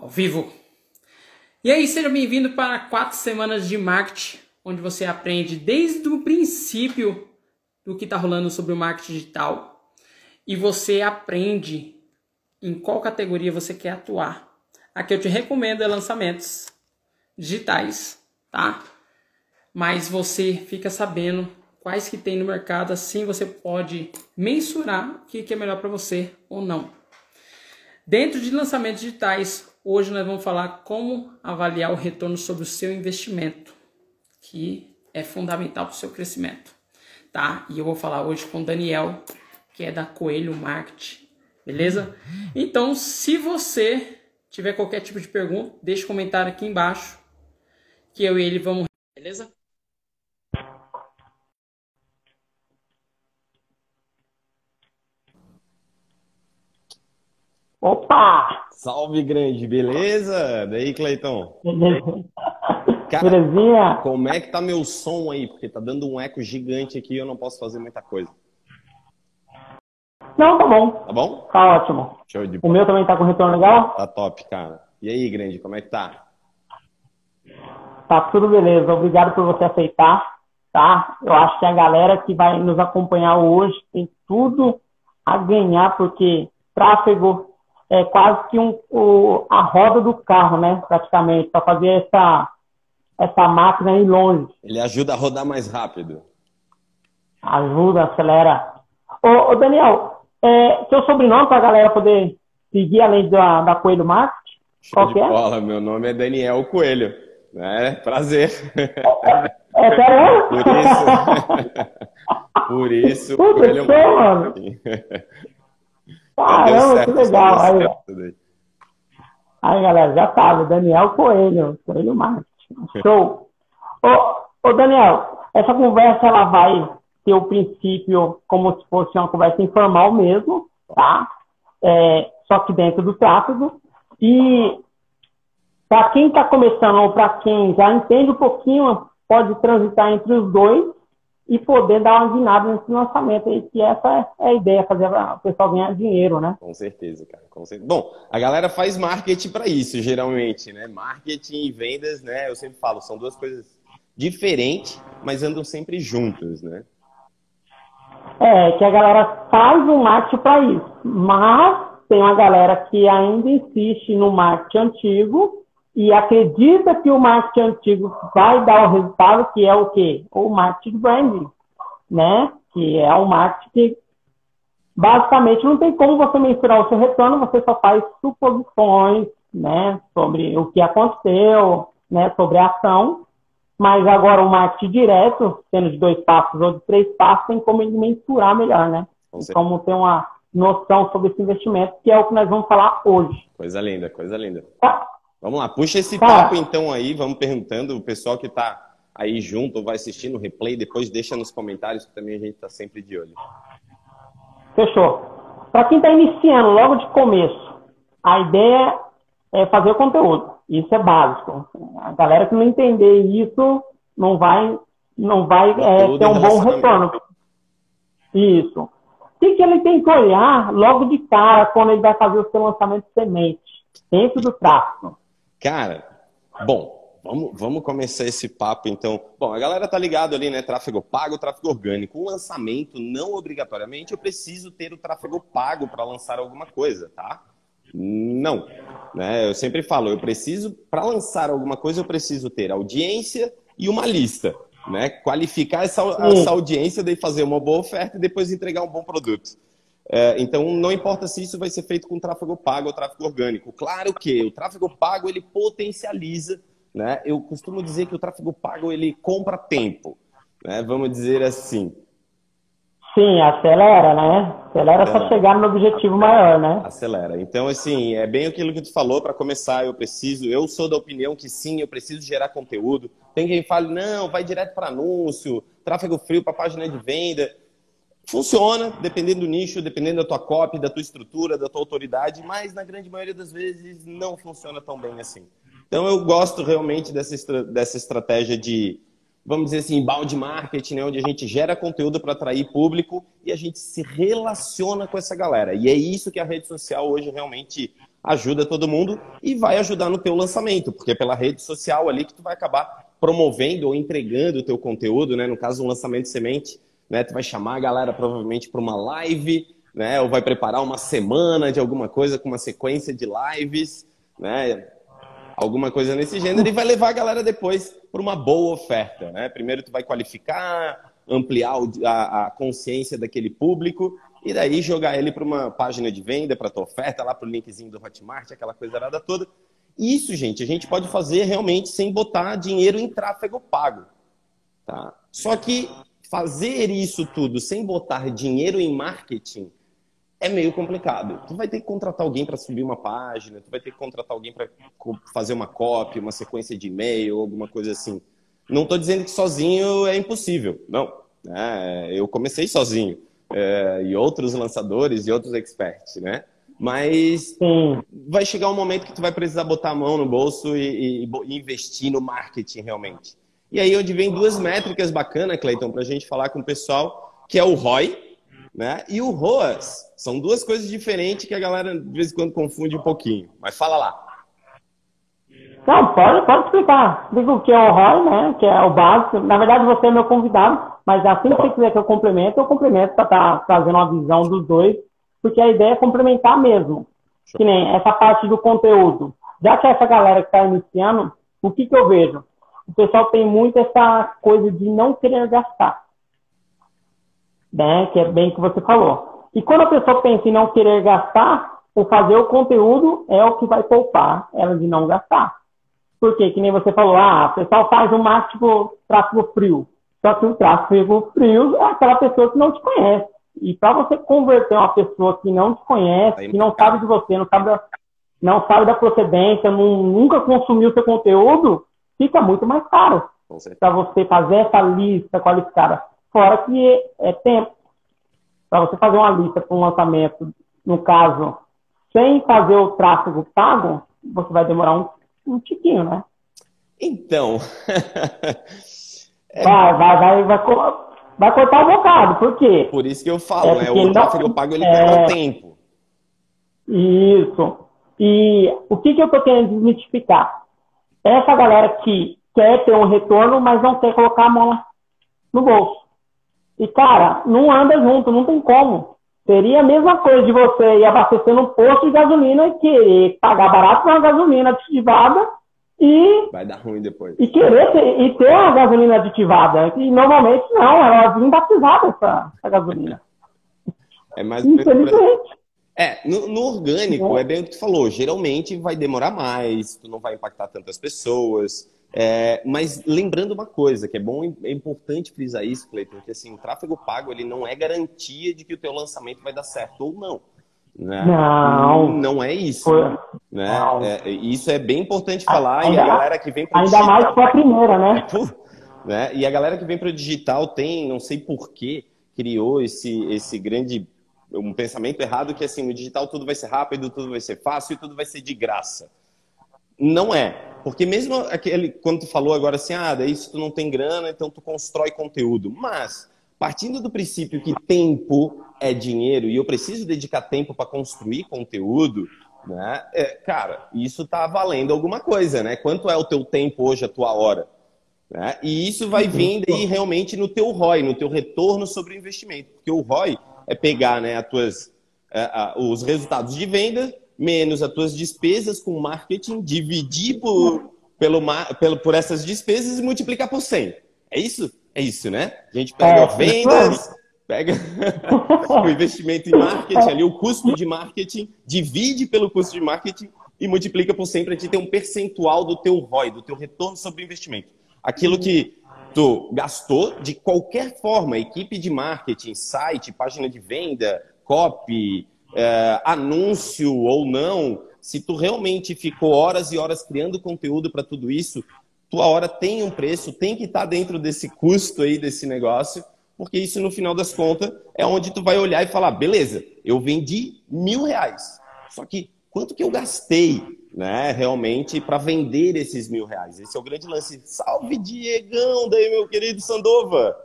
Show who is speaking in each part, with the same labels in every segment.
Speaker 1: ao vivo. E aí, seja bem-vindo para quatro semanas de marketing, onde você aprende desde o princípio do que está rolando sobre o marketing digital e você aprende em qual categoria você quer atuar. Aqui eu te recomendo é lançamentos digitais, tá? Mas você fica sabendo quais que tem no mercado, assim você pode mensurar o que é melhor para você ou não. Dentro de lançamentos digitais, hoje nós vamos falar como avaliar o retorno sobre o seu investimento, que é fundamental para o seu crescimento, tá? E eu vou falar hoje com o Daniel, que é da Coelho Marketing, beleza? Então, se você tiver qualquer tipo de pergunta, deixe um comentário aqui embaixo, que eu e ele vamos, beleza?
Speaker 2: Opa!
Speaker 3: Salve, grande, beleza? Daí, Cleiton?
Speaker 2: Beleza.
Speaker 3: Cara,
Speaker 2: Belezinha?
Speaker 3: como é que tá meu som aí? Porque tá dando um eco gigante aqui e eu não posso fazer muita coisa.
Speaker 2: Não, tá bom.
Speaker 3: Tá bom?
Speaker 2: Tá ótimo.
Speaker 3: Show de
Speaker 2: O meu também tá com retorno legal?
Speaker 3: Tá top, cara. E aí, grande, como é que tá?
Speaker 2: Tá tudo beleza. Obrigado por você aceitar, tá? Eu acho que a galera que vai nos acompanhar hoje tem tudo a ganhar, porque tráfego é quase que um, o, a roda do carro, né? Praticamente, para fazer essa, essa máquina ir longe.
Speaker 3: Ele ajuda a rodar mais rápido.
Speaker 2: Ajuda, acelera. Ô, ô Daniel, é, seu sobrenome para a galera poder seguir além da, da Coelho Marketing?
Speaker 3: Show
Speaker 2: Qual que é?
Speaker 3: bola, meu nome é Daniel Coelho. É, prazer.
Speaker 2: É sério?
Speaker 3: Por isso. Por isso,
Speaker 2: Puta,
Speaker 3: Coelho
Speaker 2: show, mano. Caramba,
Speaker 3: certo,
Speaker 2: que legal. Aí,
Speaker 3: aí.
Speaker 2: aí, galera, já sabe, Daniel Coelho, Coelho Marketing. Show. Ô, ô, Daniel, essa conversa ela vai ter o princípio como se fosse uma conversa informal mesmo, tá? É, só que dentro do tráfego. E para quem está começando ou para quem já entende um pouquinho, pode transitar entre os dois e poder dar uma guinada nesse lançamento aí, que essa é a ideia, fazer o pessoal ganhar dinheiro, né?
Speaker 3: Com certeza, cara. Com certeza. Bom, a galera faz marketing para isso, geralmente, né? Marketing e vendas, né? Eu sempre falo, são duas coisas diferentes, mas andam sempre juntos, né?
Speaker 2: É, que a galera faz o marketing para isso. Mas tem uma galera que ainda insiste no marketing antigo e acredita que o marketing antigo vai dar o resultado, que é o quê? O marketing branding, né? Que é o marketing que basicamente não tem como você mensurar o seu retorno, você só faz suposições, né? Sobre o que aconteceu, né? Sobre a ação. Mas agora o marketing direto, sendo de dois passos ou de três passos, tem como ele mensurar melhor, né? Como ter uma noção sobre esse investimento, que é o que nós vamos falar hoje.
Speaker 3: Coisa linda, coisa linda.
Speaker 2: Tá?
Speaker 3: Vamos lá, puxa esse
Speaker 2: Cara.
Speaker 3: papo então aí, vamos perguntando. O pessoal que tá aí junto ou vai assistindo o replay, depois deixa nos comentários que também a gente tá sempre de olho.
Speaker 2: Fechou. Para quem está iniciando logo de começo, a ideia é fazer o conteúdo. Isso é básico. A galera que não entender isso não vai, não vai é, ter um bom retorno. Isso. O que, que ele tem que olhar logo de cara quando ele vai fazer o seu lançamento de semente? Dentro do tráfego.
Speaker 3: Cara, bom, vamos, vamos começar esse papo então. Bom, a galera tá ligado ali, né? Tráfego pago, tráfego orgânico. O lançamento, não obrigatoriamente, eu preciso ter o tráfego pago para lançar alguma coisa, tá? Não. Né? Eu sempre falo, eu preciso, para lançar alguma coisa, eu preciso ter audiência e uma lista. Né? Qualificar essa, essa audiência, daí fazer uma boa oferta e depois entregar um bom produto. É, então, não importa se isso vai ser feito com tráfego pago ou tráfego orgânico. Claro que o tráfego pago ele potencializa, né? Eu costumo dizer que o tráfego pago ele compra tempo, né? Vamos dizer assim.
Speaker 2: Sim, acelera, né? Acelera para
Speaker 3: É.
Speaker 2: chegar no objetivo maior, né?
Speaker 3: Acelera. Então, assim, é bem aquilo que tu falou. Para começar, eu preciso. Eu sou da opinião que sim, eu preciso gerar conteúdo. Tem quem fale, não, vai direto para anúncio, tráfego frio para página de venda. Funciona, dependendo do nicho, dependendo da tua copy, da tua estrutura, da tua autoridade, mas na grande maioria das vezes não funciona tão bem assim. Então, eu gosto realmente dessa, estra- dessa estratégia de vamos dizer assim, balde marketing, né, onde a gente gera conteúdo para atrair público e a gente se relaciona com essa galera. E é isso que a rede social hoje realmente ajuda todo mundo e vai ajudar no teu lançamento, porque é pela rede social ali que tu vai acabar promovendo ou entregando o teu conteúdo, né? No caso, um lançamento semente, né? Tu vai chamar a galera provavelmente para uma live, né? Ou vai preparar uma semana de alguma coisa com uma sequência de lives, né? Alguma coisa nesse gênero e vai levar a galera depois para uma boa oferta, né? Primeiro tu vai qualificar, ampliar a, a consciência daquele público e daí jogar ele para uma página de venda, para tua oferta, lá para o linkzinho do Hotmart, aquela coisa arada toda. Isso, gente, a gente pode fazer realmente sem botar dinheiro em tráfego pago. Tá? Só que fazer isso tudo sem botar dinheiro em marketing é meio complicado. Tu vai ter que contratar alguém para subir uma página, tu vai ter que contratar alguém para fazer uma copy, uma sequência de e-mail, alguma coisa assim. Não estou dizendo que sozinho é impossível, não. É, eu comecei sozinho é, e outros lançadores e outros experts, né? Mas Sim. vai chegar um momento que tu vai precisar botar a mão no bolso e, e, e investir no marketing realmente. E aí onde vem duas métricas bacanas, Cleiton, para a gente falar com o pessoal, que é o ROI né, e o ROAS. São duas coisas diferentes que a galera de vez em quando confunde um pouquinho. Mas fala lá.
Speaker 2: Não, pode, pode explicar. Digo que é o ROI, né? Que é o básico. Na verdade, você é meu convidado, mas assim que você quiser que eu complemento, eu complemento para estar tá trazendo uma visão dos dois porque a ideia é complementar mesmo. Que nem essa parte do conteúdo. Já que essa galera que está iniciando, o que, que eu vejo? O pessoal tem muito essa coisa de não querer gastar. Né? Que é bem o que você falou. E quando a pessoa pensa em não querer gastar, o fazer o conteúdo é o que vai poupar ela de não gastar. Porque, que nem você falou, ah, o pessoal faz um marketing tipo tráfego frio. Só que o tráfego frio é aquela pessoa que não te conhece. E para você converter uma pessoa que não te conhece, que não sabe de você, não sabe da, não sabe da procedência, não, nunca consumiu seu conteúdo, fica muito mais caro para você fazer essa lista qualificada. Fora que é, tempo. Para você fazer uma lista para um lançamento, no caso, sem fazer o tráfego pago, você vai demorar um, um tiquinho, né?
Speaker 3: Então.
Speaker 2: é... Vai, vai, vai, vai, vai cortar o bocado. Por quê?
Speaker 3: Por isso que eu falo, é né? O tráfego não... pago ele é... tempo.
Speaker 2: Isso. E o que, que eu estou querendo desmitificar? Essa galera que quer ter um retorno, mas não quer colocar a mão no bolso. E, cara, não anda junto, não tem como. Seria a mesma coisa de você ir abastecer no posto de gasolina e querer pagar barato uma gasolina aditivada e.
Speaker 3: Vai dar ruim depois.
Speaker 2: E querer ter, e ter a gasolina aditivada. E normalmente não, ela vem batizada essa, essa gasolina.
Speaker 3: É mais Infelizmente. É, no, no orgânico, é. é bem o que tu falou, geralmente vai demorar mais, tu não vai impactar tantas pessoas. É, mas lembrando uma coisa, que é bom, é importante frisar isso, Cleiton, que assim, o tráfego pago ele não é garantia de que o teu lançamento vai dar certo ou não. Né?
Speaker 2: Não.
Speaker 3: Não é isso. Né? É, isso é bem importante falar. Ainda, e a galera que vem
Speaker 2: para Ainda digital, mais com a primeira, né?
Speaker 3: né? E a galera que vem para o digital tem, não sei porquê, criou esse, esse grande um pensamento errado que assim, no digital tudo vai ser rápido, tudo vai ser fácil e tudo vai ser de graça. Não é. Porque mesmo aquele, quando tu falou agora assim, ah, daí se tu não tem grana, então tu constrói conteúdo. Mas, partindo do princípio que tempo é dinheiro e eu preciso dedicar tempo para construir conteúdo, né? É, cara, isso tá valendo alguma coisa, né? Quanto é o teu tempo hoje, a tua hora? Né? E isso vai uhum. vir daí realmente no teu ROI, no teu retorno sobre o investimento. Porque o ROI é pegar né, as tuas, é, os resultados de venda menos as tuas despesas com marketing, dividir por, pelo, pelo, por essas despesas e multiplicar por 100. É isso? É isso, né? A gente pega é, vendas, pega o investimento em marketing ali, o custo de marketing, divide pelo custo de marketing e multiplica por sempre a gente tem um percentual do teu ROI, do teu retorno sobre o investimento. Aquilo que tu gastou de qualquer forma, equipe de marketing, site, página de venda, copy, é, anúncio ou não, se tu realmente ficou horas e horas criando conteúdo para tudo isso, tua hora tem um preço, tem que estar tá dentro desse custo aí desse negócio porque isso no final das contas é onde tu vai olhar e falar, beleza, eu vendi mil reais, só que quanto que eu gastei, né, realmente para vender esses mil reais? Esse é o grande lance. Salve Diegão, daí meu querido Sandova.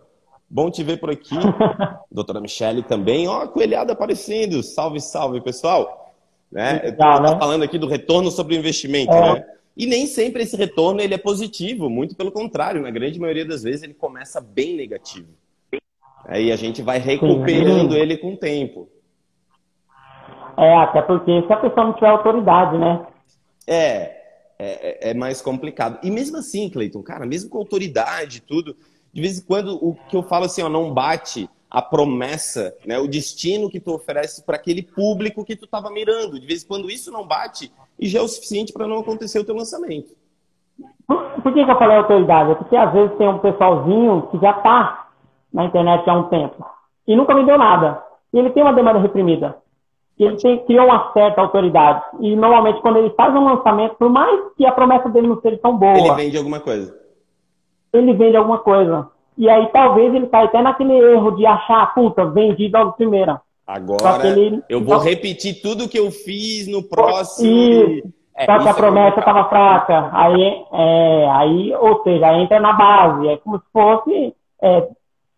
Speaker 3: Bom te ver por aqui. Doutora Michele também. Ó, a coelhada aparecendo. Salve, salve, pessoal. Né? Legal, né? falando aqui do retorno sobre o investimento, é. né? E nem sempre esse retorno ele é positivo, muito pelo contrário, na grande maioria das vezes ele começa bem negativo. Aí a gente vai recuperando Sim. ele com o tempo.
Speaker 2: É, até porque se a pessoa não tiver autoridade, né?
Speaker 3: É, é, é, é mais complicado. E mesmo assim, Cleiton, cara, mesmo com autoridade e tudo, de vez em quando o que eu falo assim, ó, não bate a promessa, né, o destino que tu oferece para aquele público que tu estava mirando. De vez em quando isso não bate e já é o suficiente para não acontecer o teu lançamento.
Speaker 2: Por, por que, que, eu falei autoridade? É porque às vezes tem um pessoalzinho que já está na internet há um tempo e nunca me deu nada. E ele tem uma demanda reprimida. E ele tem, criou uma certa autoridade. E normalmente quando ele faz um lançamento, por mais que a promessa dele não seja tão boa...
Speaker 3: Ele vende alguma coisa.
Speaker 2: Ele vende alguma coisa. E aí talvez ele caia até naquele erro de achar, puta, vendi logo primeira.
Speaker 3: Agora ele... eu vou repetir tudo que eu fiz no próximo.
Speaker 2: Isso. É, Só que a é promessa estava é fraca. Aí, é, aí, ou seja, entra na base. É como se fosse é,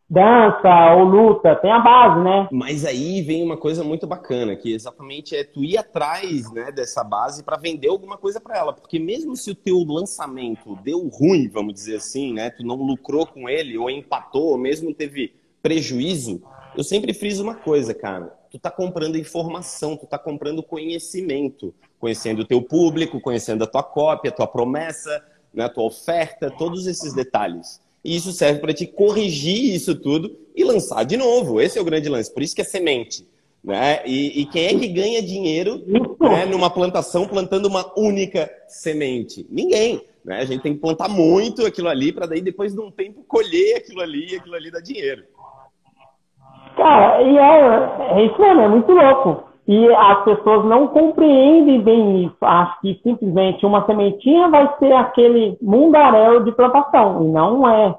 Speaker 2: dança ou luta, tem a base, né?
Speaker 3: Mas aí vem uma coisa muito bacana, que exatamente é tu ir atrás né, dessa base para vender alguma coisa para ela. Porque mesmo se o teu lançamento deu ruim, vamos dizer assim, né? Tu não lucrou com ele, ou empatou, ou mesmo teve prejuízo, eu sempre friso uma coisa, cara. Tu tá comprando informação, tu tá comprando conhecimento. Conhecendo o teu público, conhecendo a tua cópia, a tua promessa, né, a tua oferta, todos esses detalhes. E isso serve para te corrigir isso tudo e lançar de novo. Esse é o grande lance. Por isso que é semente. Né? E, e quem é que ganha dinheiro né, numa plantação plantando uma única semente? Ninguém. Né? A gente tem que plantar muito aquilo ali para daí depois de um tempo colher aquilo ali e aquilo ali dá dinheiro.
Speaker 2: Cara, e é, é isso mesmo, é muito louco. E as pessoas não compreendem bem isso. Acho que simplesmente uma sementinha vai ser aquele mundaréu de plantação. E não é.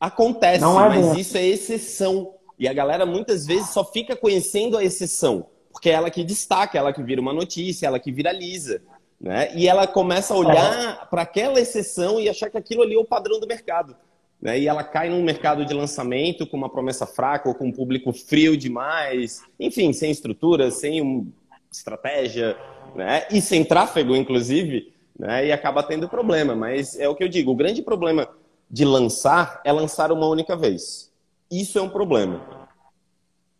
Speaker 3: Acontece, não é mas isso é exceção. E a galera muitas vezes só fica conhecendo a exceção. Porque é ela que destaca, é ela que vira uma notícia, é ela que viraliza. Né? E ela começa a olhar é. para aquela exceção e achar que aquilo ali é o padrão do mercado né? e ela cai num mercado de lançamento com uma promessa fraca ou com um público frio demais, enfim, sem estrutura, sem uma estratégia, né? e sem tráfego, inclusive, né? e acaba tendo problema. Mas é o que eu digo, o grande problema de lançar é lançar uma única vez. Isso é um problema.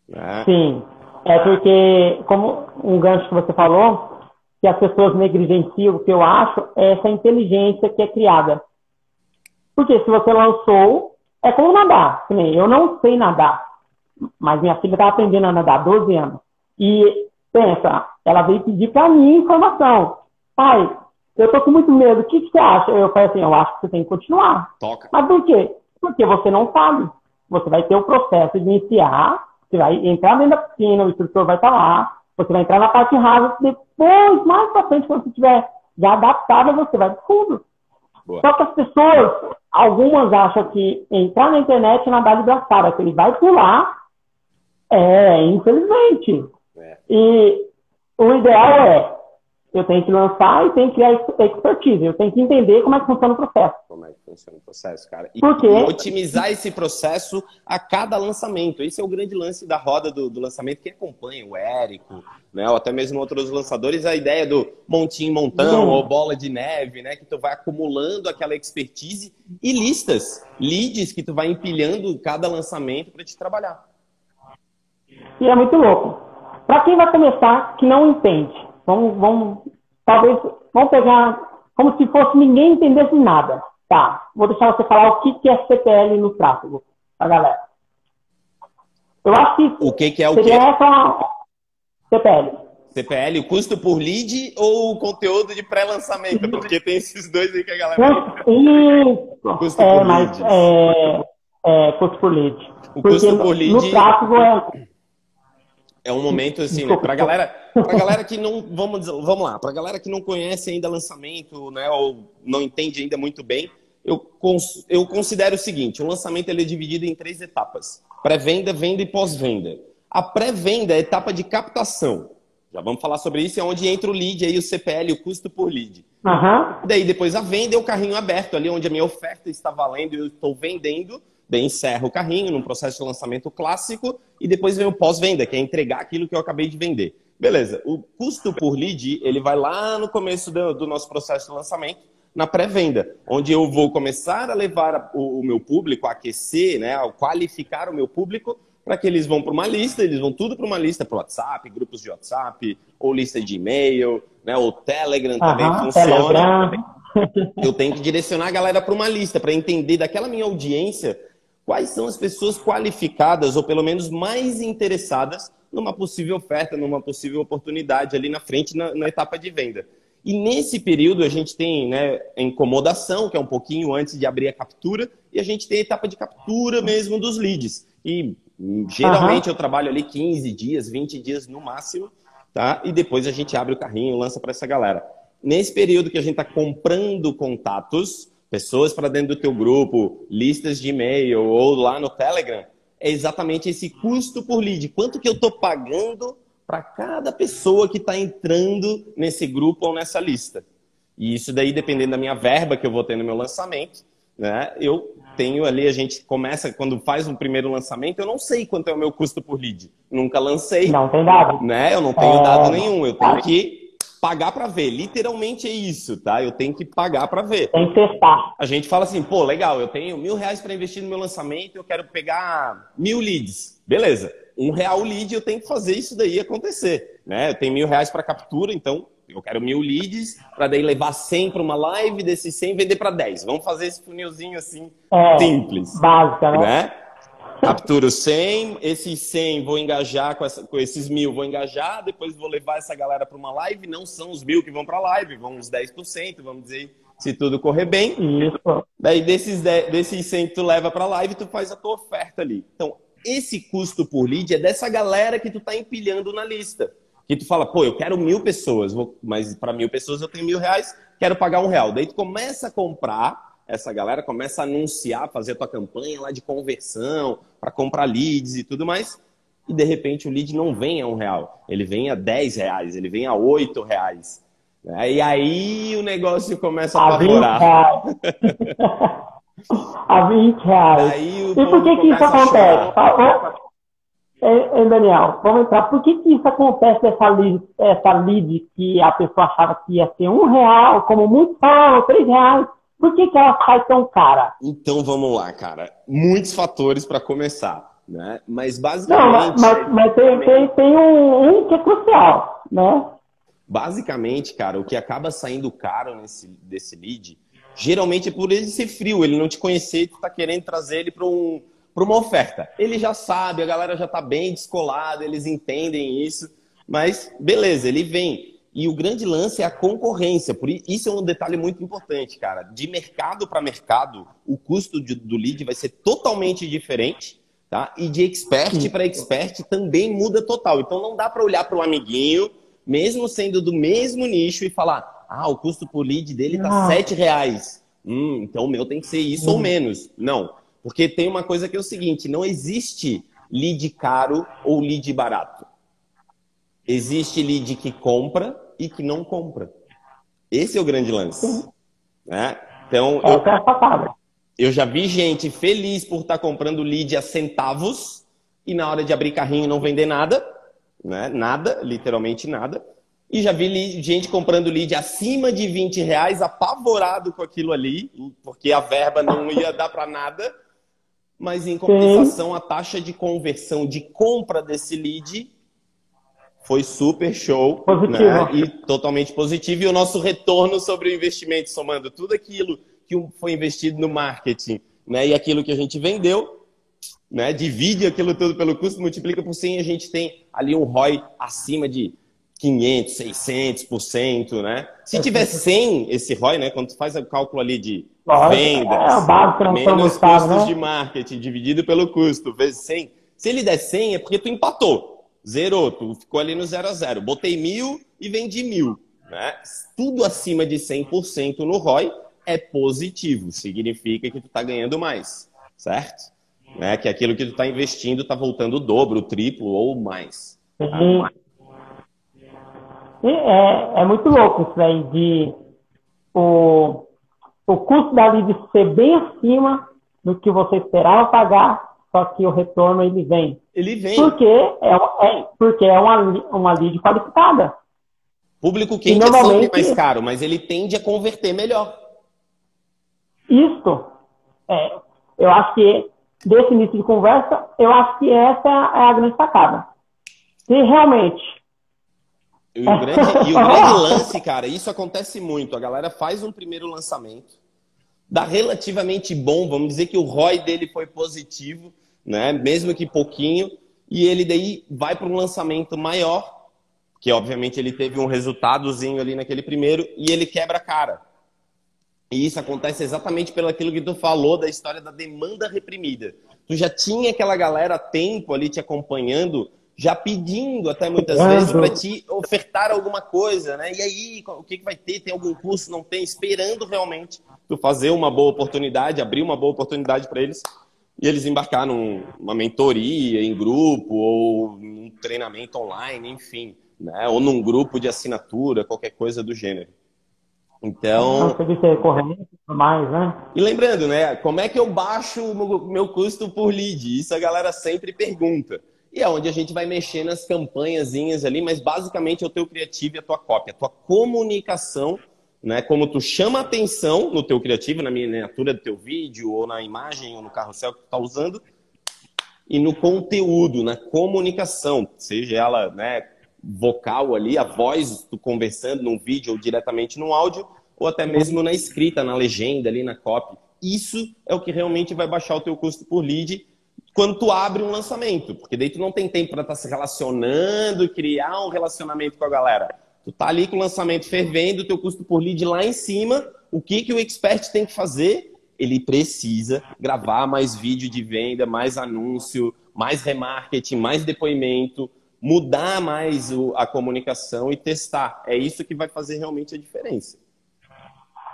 Speaker 2: Né? Sim, é porque, como um gancho que você falou, que as pessoas negligenciam, o que eu acho é essa inteligência que é criada. Porque se você lançou, é como nadar. Eu não sei nadar, mas minha filha está aprendendo a nadar há 12 anos. E pensa, ela veio pedir para mim informação. Pai, eu tô com muito medo, o que, que você acha? Eu falei assim, eu acho que você tem que continuar.
Speaker 3: Toca.
Speaker 2: Mas por quê? Porque você não sabe. Você vai ter o processo de iniciar, você vai entrar dentro da piscina, o instrutor vai estar lá, você vai entrar na parte rasa, depois, mais pra frente, quando você estiver já adaptado, você vai pro fundo. Boa. Só que as pessoas, algumas acham que entrar na internet é nadar de braçada, que ele vai pular. É, infelizmente. É. E o ideal é eu tenho que lançar e tenho que criar expertise. Eu tenho que entender como é que funciona o processo.
Speaker 3: Como é que funciona o processo, cara. E Porque... otimizar esse processo a cada lançamento. Esse é o grande lance da roda do, do lançamento. Quem acompanha, o Érico, né, ou até mesmo outros lançadores, a ideia do montinho montão ou bola de neve, né, que tu vai acumulando aquela expertise e listas, leads que tu vai empilhando cada lançamento para te trabalhar.
Speaker 2: E é muito louco. Para quem vai começar que não entende, Vamos, vamos, talvez, vamos pegar como se fosse ninguém entendesse nada. Tá, vou deixar você falar o que, que é CPL no tráfego, pra galera.
Speaker 3: Eu acho que. O que, que é o
Speaker 2: que? Essa
Speaker 3: CPL. CPL, o custo por lead ou o conteúdo de pré-lançamento? Porque tem esses dois aí que a galera.
Speaker 2: Isso. Custo é, por mas, lead. É, é, custo por lead.
Speaker 3: O Porque custo por lead. No tráfego é é um momento assim, né, para galera, para galera que não, vamos, vamos lá, para galera que não conhece ainda lançamento, né, ou não entende ainda muito bem, eu, cons, eu considero o seguinte: o lançamento ele é dividido em três etapas: pré-venda, venda e pós-venda. A pré-venda é a etapa de captação. Já vamos falar sobre isso, é onde entra o lead aí, o CPL, o custo por lead.
Speaker 2: Uhum.
Speaker 3: Daí depois a venda é o carrinho aberto, ali onde a minha oferta está valendo e eu estou vendendo Daí encerra o carrinho num processo de lançamento clássico e depois vem o pós-venda, que é entregar aquilo que eu acabei de vender. Beleza. O custo por lead, ele vai lá no começo do, do nosso processo de lançamento, na pré-venda, onde eu vou começar a levar o, o meu público, a aquecer, né, a qualificar o meu público para que eles vão para uma lista, eles vão tudo para uma lista para WhatsApp, grupos de WhatsApp, ou lista de e-mail, né, ou Telegram também funciona. Telegram. Eu tenho que direcionar a galera para uma lista, para entender daquela minha audiência quais são as pessoas qualificadas, ou pelo menos mais interessadas numa possível oferta, numa possível oportunidade ali na frente, na, na etapa de venda. E nesse período a gente tem né, a incomodação, que é um pouquinho antes de abrir a captura, e a gente tem a etapa de captura mesmo dos leads. E geralmente uhum. eu trabalho ali 15 dias, 20 dias no máximo, tá? E depois a gente abre o carrinho, lança para essa galera. Nesse período que a gente está comprando contatos, pessoas para dentro do teu grupo, listas de e-mail ou lá no Telegram, é exatamente esse custo por lead. Quanto que eu estou pagando para cada pessoa que está entrando nesse grupo ou nessa lista. E isso daí, dependendo da minha verba que eu vou ter no meu lançamento, né? Eu tenho ali, a gente começa, quando faz um primeiro lançamento, eu não sei quanto é o meu custo por lead. Nunca lancei.
Speaker 2: Não tem dado.
Speaker 3: Né? Eu não tenho é... dado nenhum. Eu tenho que pagar para ver. Literalmente é isso, tá? Eu tenho que pagar para ver.
Speaker 2: Tem que testar.
Speaker 3: A gente fala assim, pô, legal, eu tenho mil reais para investir no meu lançamento, eu quero pegar mil leads. Beleza. Um real lead, eu tenho que fazer isso daí acontecer. Né? Eu tenho mil reais para captura, então eu quero mil leads, para daí levar 100 para uma live, desses 100 vender para 10. Vamos fazer esse funilzinho assim, é, simples.
Speaker 2: Básica, né? né?
Speaker 3: Capturo 100, esses 100 vou engajar com, essa, com, esses mil, vou engajar, depois vou levar essa galera para uma live. Não são os mil que vão para a live, vão uns 10%, vamos dizer, se tudo correr bem. Isso. Daí desses, 10, desses 100 que tu leva para a live, tu faz a tua oferta ali. Então, esse custo por lead é dessa galera que tu tá empilhando na lista. Que tu fala, pô, eu quero mil pessoas, mas para mil pessoas eu tenho mil reais, quero pagar um real. Daí tu começa a comprar essa galera, começa a anunciar, fazer a tua campanha lá de conversão, para comprar leads e tudo mais. E de repente o lead não vem a um real, ele vem a dez reais, ele vem a oito reais. E aí o negócio começa a apavorar.
Speaker 2: a 20 reais. Aí, e por que, que isso acontece? Ei, Daniel, vamos entrar. Por que, que isso acontece, essa lead, essa lead que a pessoa achava que ia ser um real, como muito falam, três reais? Por que, que ela sai tão cara?
Speaker 3: Então vamos lá, cara. Muitos fatores para começar. Né? Mas basicamente.
Speaker 2: Não, mas, mas tem, tem, tem um, um, que é crucial, né?
Speaker 3: Basicamente, cara, o que acaba saindo caro nesse, desse lead Geralmente é por ele ser frio, ele não te conhecer e tu tá querendo trazer ele para um, uma oferta. Ele já sabe, a galera já tá bem descolada, eles entendem isso, mas beleza, ele vem. E o grande lance é a concorrência. Por isso é um detalhe muito importante, cara. De mercado para mercado, o custo de, do lead vai ser totalmente diferente, tá? E de expert para expert também muda total. Então não dá para olhar para o amiguinho, mesmo sendo do mesmo nicho, e falar: ah, o custo por lead dele está ah. sete reais. Hum, então o meu tem que ser isso hum. ou menos. Não, porque tem uma coisa que é o seguinte: não existe lead caro ou lead barato. Existe lead que compra e que não compra. Esse é o grande lance. Né? Então, eu, eu já vi gente feliz por estar tá comprando lead a centavos e na hora de abrir carrinho não vender nada, né? nada, literalmente nada. E já vi gente comprando lead acima de 20 reais, apavorado com aquilo ali, porque a verba não ia dar para nada. Mas em compensação, Sim. a taxa de conversão de compra desse lead foi super show né? e totalmente positivo. E o nosso retorno sobre o investimento, somando tudo aquilo que foi investido no marketing né? e aquilo que a gente vendeu, né? divide aquilo tudo pelo custo, multiplica por 100 a gente tem ali um ROI acima de 500, 600%, né? Se tiver 100 esse ROI, né? Quando tu faz o cálculo ali de vendas, é, básico, menos custos né? de marketing dividido pelo custo, vezes 100. Se ele der 100 é porque tu empatou, zerou, tu ficou ali no 0 a 0. Botei mil e vendi mil, né? Tudo acima de 100% no ROI é positivo, significa que tu tá ganhando mais, certo? Né? Que aquilo que tu tá investindo tá voltando o dobro, o triplo ou mais. Uhum.
Speaker 2: É, é muito louco isso aí de o, o custo da lead ser bem acima do que você esperava pagar só que o retorno ele vem.
Speaker 3: Ele vem.
Speaker 2: Porque é, é, porque é uma, uma lead qualificada.
Speaker 3: Público quente é sempre mais caro, mas ele tende a converter melhor.
Speaker 2: Isso. É, eu acho que desse início de conversa, eu acho que essa é a grande sacada. Se realmente.
Speaker 3: E o, grande, e o grande lance, cara, isso acontece muito. A galera faz um primeiro lançamento, dá relativamente bom, vamos dizer que o ROI dele foi positivo, né? Mesmo que pouquinho, e ele daí vai para um lançamento maior, que obviamente ele teve um resultadozinho ali naquele primeiro, e ele quebra a cara. E isso acontece exatamente pelo aquilo que tu falou da história da demanda reprimida. Tu já tinha aquela galera tempo ali te acompanhando, já pedindo até muitas vezes para te ofertar alguma coisa, né? E aí, o que, que vai ter? Tem algum curso? Não tem? Esperando realmente tu fazer uma boa oportunidade, abrir uma boa oportunidade para eles e eles embarcar numa mentoria em grupo ou num treinamento online, enfim, né? Ou num grupo de assinatura, qualquer coisa do gênero. Então.
Speaker 2: mais, né?
Speaker 3: E lembrando, né? Como é que eu baixo o meu custo por lead? Isso a galera sempre pergunta. E é onde a gente vai mexer nas campanhazinhas ali, mas basicamente é o teu criativo e a tua cópia, a tua comunicação, né? Como tu chama atenção no teu criativo, na miniatura do teu vídeo, ou na imagem, ou no carrossel que tu tá usando, e no conteúdo, na comunicação, seja ela, né? vocal ali, a voz tu conversando num vídeo ou diretamente no áudio, ou até mesmo na escrita, na legenda ali, na copy. Isso é o que realmente vai baixar o teu custo por lead quando tu abre um lançamento, porque daí tu não tem tempo para estar tá se relacionando criar um relacionamento com a galera. Tu tá ali com o lançamento fervendo, teu custo por lead lá em cima, o que que o expert tem que fazer? Ele precisa gravar mais vídeo de venda, mais anúncio, mais remarketing, mais depoimento, mudar mais a comunicação e testar. É isso que vai fazer realmente a diferença.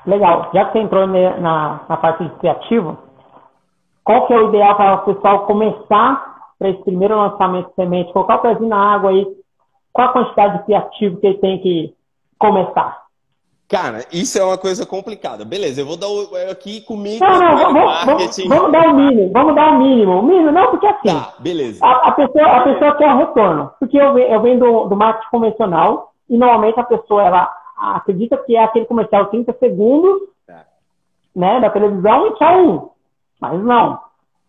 Speaker 2: Legal. Já que você entrou na, na parte de criativo, qual que é o ideal para o pessoal começar para esse primeiro lançamento de semente? Colocar o pezinho na água aí. Qual a quantidade de criativo que ele tem que começar?
Speaker 3: Cara, isso é uma coisa complicada. Beleza, eu vou dar o, aqui comigo.
Speaker 2: Não, não, vamos, vamos, vamos, dar o mínimo, vamos dar o mínimo. O mínimo, não, porque assim. Tá,
Speaker 3: beleza.
Speaker 2: A, a, pessoa, a pessoa quer o retorno. Porque eu, eu venho do, do marketing convencional e normalmente a pessoa ela acredita que é aquele comercial 30 segundos tá. né, da televisão e tchau. Mas não.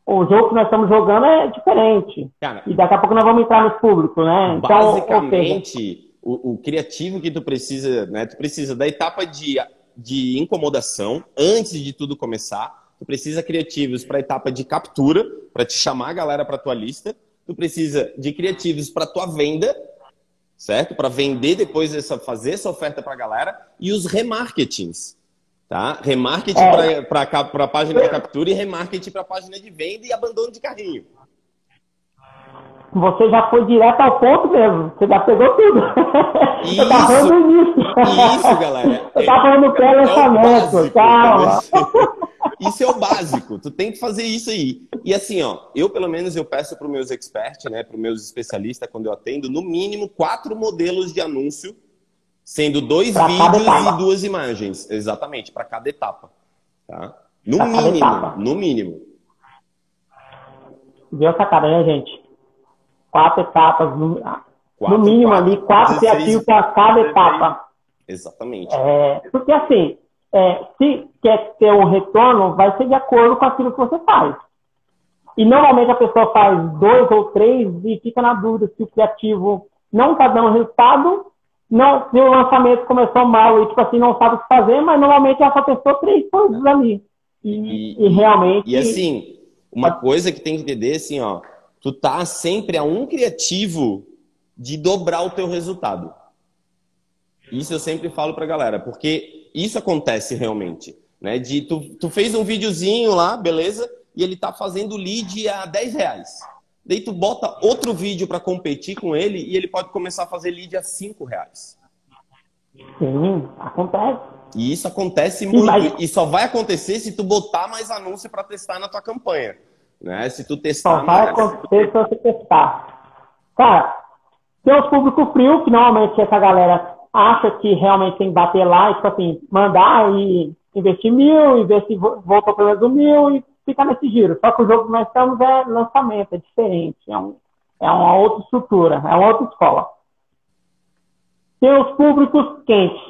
Speaker 2: O jogo que nós estamos jogando é diferente. Cara, e daqui a pouco nós vamos entrar no público, né?
Speaker 3: Então, basicamente o, o, criativo que tu precisa, né? Tu precisa da etapa de, de incomodação antes de tudo começar. Tu precisa criativos para a etapa de captura, para te chamar a galera para tua lista. Tu precisa de criativos para tua venda, certo? Para vender depois essa, fazer essa oferta para a galera e os remarketings, tá? Remarketing é. para a página de captura e remarketing para a página de venda e abandono de carrinho.
Speaker 2: Você já foi direto ao ponto mesmo. Você já pegou tudo.
Speaker 3: Isso, eu tava falando. Isso, galera.
Speaker 2: Eu tava falando pré-lançamento. É calma.
Speaker 3: Isso é o básico. Tu tem que fazer isso aí. E assim, ó, eu pelo menos eu peço para os meus experts, né, para os meus especialistas quando eu atendo, no mínimo quatro modelos de anúncio, sendo dois pra vídeos e duas imagens, exatamente, para cada etapa, tá? No pra mínimo, no mínimo.
Speaker 2: Viu essa cara, né, gente? quatro etapas, no, quatro, no mínimo quatro, ali, quatro criativos para cada etapa.
Speaker 3: Exatamente.
Speaker 2: É, porque assim, é, se quer ter um retorno, vai ser de acordo com aquilo que você faz. E normalmente a pessoa faz dois ou três e fica na dúvida se o criativo não está dando resultado, não, se o lançamento começou mal e tipo assim, não sabe o que fazer, mas normalmente ela só testou três coisas ali. E, e, e realmente.
Speaker 3: E assim, uma coisa que tem que entender, assim, ó, tu tá sempre a um criativo de dobrar o teu resultado. Isso eu sempre falo pra galera, porque isso acontece realmente. Né? De tu, tu fez um videozinho lá, beleza? E ele tá fazendo lead a 10 reais. Daí tu bota outro vídeo para competir com ele e ele pode começar a fazer lead a 5 reais.
Speaker 2: Sim, acontece.
Speaker 3: E isso acontece muito. Mas... E só vai acontecer se tu botar mais anúncio para testar na tua campanha. Né? Se tu testar.
Speaker 2: Só vai acontecer se você testar. Cara, tem os públicos frios, que normalmente essa galera acha que realmente tem que bater lá, e, tipo assim, mandar e investir mil, e ver se voltou pelo menos um mil, e fica nesse giro. Só que o jogo que nós estamos é lançamento, é diferente, é, um, é uma outra estrutura, é uma outra escola. Tem os públicos quentes.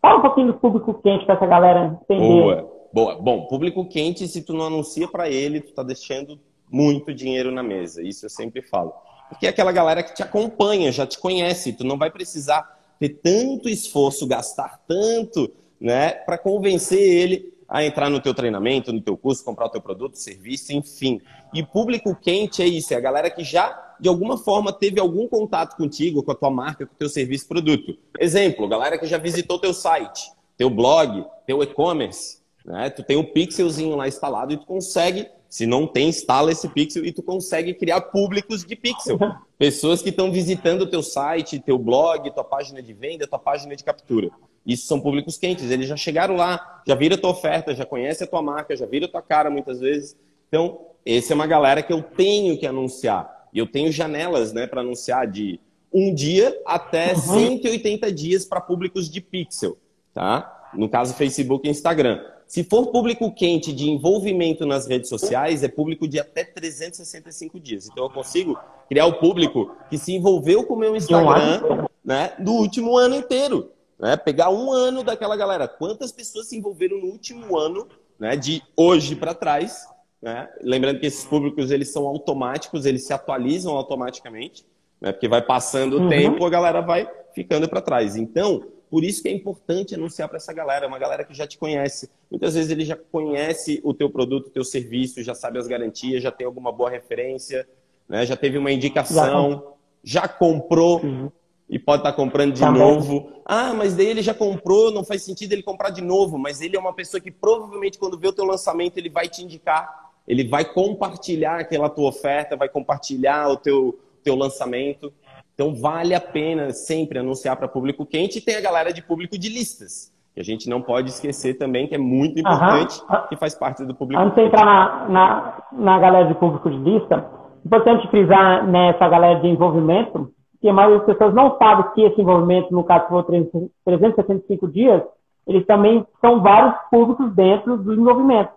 Speaker 2: Fala um pouquinho do público quente para essa galera entender.
Speaker 3: Boa, boa. Bom, público quente, se tu não anuncia para ele, tu tá deixando muito dinheiro na mesa. Isso eu sempre falo. Porque é aquela galera que te acompanha, já te conhece, tu não vai precisar ter tanto esforço, gastar tanto, né, para convencer ele a entrar no teu treinamento, no teu curso, comprar o teu produto, serviço, enfim. E público quente é isso, é a galera que já, de alguma forma, teve algum contato contigo, com a tua marca, com o teu serviço, produto. Exemplo, galera que já visitou teu site, teu blog, teu e-commerce, né? Tu tem um pixelzinho lá instalado e tu consegue se não tem, instala esse pixel e tu consegue criar públicos de pixel. Pessoas que estão visitando o teu site, teu blog, tua página de venda, tua página de captura. Isso são públicos quentes. Eles já chegaram lá, já viram a tua oferta, já conhecem a tua marca, já viram a tua cara muitas vezes. Então, essa é uma galera que eu tenho que anunciar. E eu tenho janelas né, para anunciar de um dia até uhum. 180 dias para públicos de pixel. Tá? No caso, Facebook e Instagram. Se for público quente de envolvimento nas redes sociais, é público de até 365 dias. Então eu consigo criar o público que se envolveu com o meu Instagram né, no último ano inteiro. Né? Pegar um ano daquela galera. Quantas pessoas se envolveram no último ano, né, de hoje para trás? Né? Lembrando que esses públicos eles são automáticos, eles se atualizam automaticamente, né? porque vai passando o uhum. tempo, a galera vai ficando para trás. Então, por isso que é importante anunciar para essa galera, uma galera que já te conhece. Muitas vezes ele já conhece o teu produto, o teu serviço, já sabe as garantias, já tem alguma boa referência, né? já teve uma indicação, já, já comprou uhum. E pode estar tá comprando de tá novo. Bom. Ah, mas daí ele já comprou, não faz sentido ele comprar de novo, mas ele é uma pessoa que provavelmente quando vê o teu lançamento ele vai te indicar, ele vai compartilhar aquela tua oferta, vai compartilhar o teu, teu lançamento. Então vale a pena sempre anunciar para público quente e tem a galera de público de listas, que a gente não pode esquecer também, que é muito importante, que faz parte do público
Speaker 2: Antes de entrar na, na, na galera de público de lista, importante frisar nessa galera de envolvimento, que a maioria das pessoas não sabe que esse envolvimento, no caso for 365 dias, eles também são vários públicos dentro do envolvimento,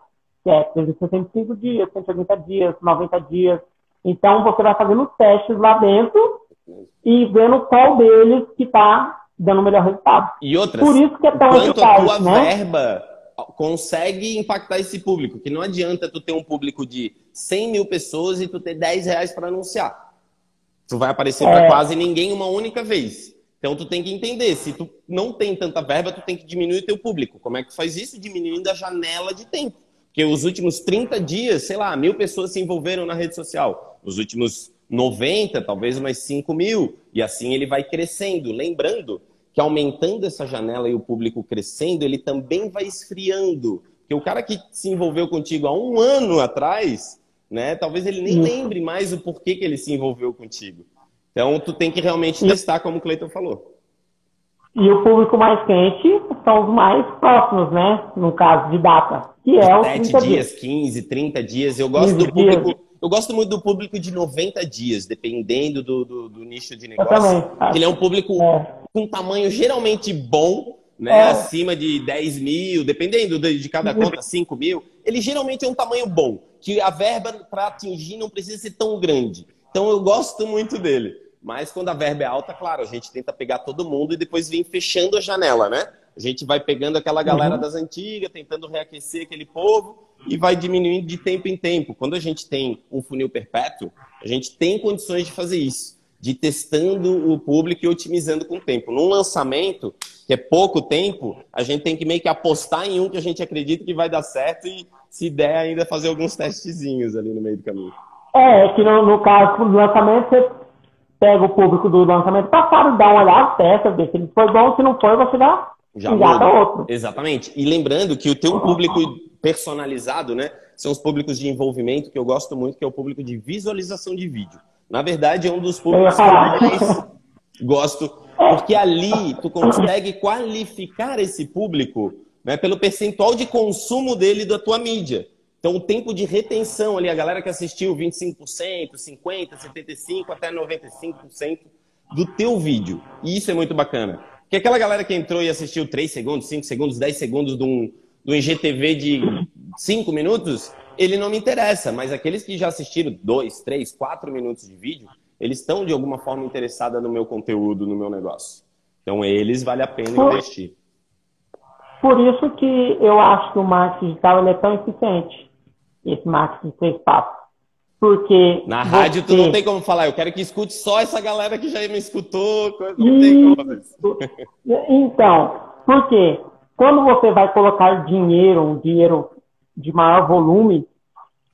Speaker 2: que é 365 dias, 180 dias, 90 dias. Então, você vai fazendo testes lá dentro e vendo qual deles que está dando o melhor resultado.
Speaker 3: E outras, Por isso que é tão eficaz, a tua né? verba consegue impactar esse público, que não adianta tu ter um público de 100 mil pessoas e tu ter 10 reais para anunciar. Tu vai aparecer é... para quase ninguém uma única vez. Então tu tem que entender, se tu não tem tanta verba, tu tem que diminuir o teu público. Como é que tu faz isso? Diminuindo a janela de tempo. Porque os últimos 30 dias, sei lá, mil pessoas se envolveram na rede social. Os últimos 90, talvez mais 5 mil, e assim ele vai crescendo. Lembrando que aumentando essa janela e o público crescendo, ele também vai esfriando. Porque o cara que se envolveu contigo há um ano atrás, né, talvez ele nem lembre mais o porquê que ele se envolveu contigo. Então, tu tem que realmente testar, como o Cleiton falou.
Speaker 2: E o público mais quente são os mais próximos, né? No caso de data, que é o
Speaker 3: 7 dias, dias, 15, 30 dias. Eu gosto do público... Dias eu gosto muito do público de 90 dias, dependendo do, do, do nicho de negócio. Ele é um público é. com tamanho geralmente bom, né? É. Acima de 10 mil, dependendo de, de cada conta, 5 mil. Ele geralmente é um tamanho bom, que a verba para atingir não precisa ser tão grande. Então eu gosto muito dele. Mas quando a verba é alta, claro, a gente tenta pegar todo mundo e depois vem fechando a janela, né? A gente vai pegando aquela galera uhum. das antigas, tentando reaquecer aquele povo e vai diminuindo de tempo em tempo. Quando a gente tem um funil perpétuo, a gente tem condições de fazer isso, de testando o público e otimizando com o tempo. Num lançamento, que é pouco tempo, a gente tem que meio que apostar em um que a gente acredita que vai dar certo e, se der, ainda fazer alguns testezinhos ali no meio do caminho.
Speaker 2: É, que no, no caso do lançamento, você pega o público do lançamento passado, dá uma olhada, testa, vê se ele foi bom, se não foi, você dá já muda. outro.
Speaker 3: Exatamente. E lembrando que o teu público personalizado, né? São os públicos de envolvimento que eu gosto muito, que é o público de visualização de vídeo. Na verdade, é um dos públicos que eu mais gosto, porque ali tu consegue qualificar esse público né, pelo percentual de consumo dele da tua mídia. Então, o tempo de retenção ali, a galera que assistiu 25%, 50%, 75% até 95% do teu vídeo. E isso é muito bacana. Porque aquela galera que entrou e assistiu 3 segundos, 5 segundos, 10 segundos de um, do IGTV de 5 minutos, ele não me interessa. Mas aqueles que já assistiram dois, três, quatro minutos de vídeo, eles estão de alguma forma interessados no meu conteúdo, no meu negócio. Então, eles vale a pena por, investir.
Speaker 2: Por isso que eu acho que o marketing digital é tão eficiente. Esse marketing de três passos. Porque.
Speaker 3: Na rádio, tu não tem como falar, eu quero que escute só essa galera que já me escutou. Não tem como.
Speaker 2: Então, por quê? Quando você vai colocar dinheiro, um dinheiro de maior volume,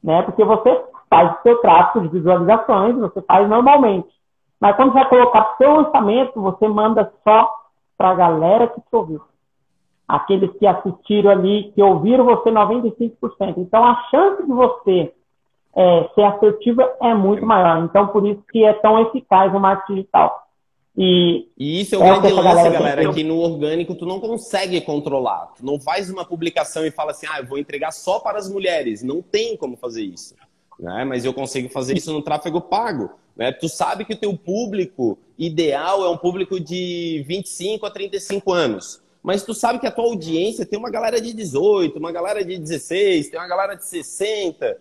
Speaker 2: né? Porque você faz o seu tráfego de visualizações, você faz normalmente. Mas quando você vai colocar seu lançamento, você manda só para a galera que te ouviu. Aqueles que assistiram ali, que ouviram você 95%. Então a chance de você é, ser assertiva é muito maior. Então por isso que é tão eficaz o marketing digital.
Speaker 3: E, e isso é o é grande lance, galera, galera que no orgânico tu não consegue controlar. Tu não faz uma publicação e fala assim, ah, eu vou entregar só para as mulheres. Não tem como fazer isso. Né? Mas eu consigo fazer isso no tráfego pago. Né? Tu sabe que o teu público ideal é um público de 25 a 35 anos. Mas tu sabe que a tua audiência tem uma galera de 18, uma galera de 16, tem uma galera de 60.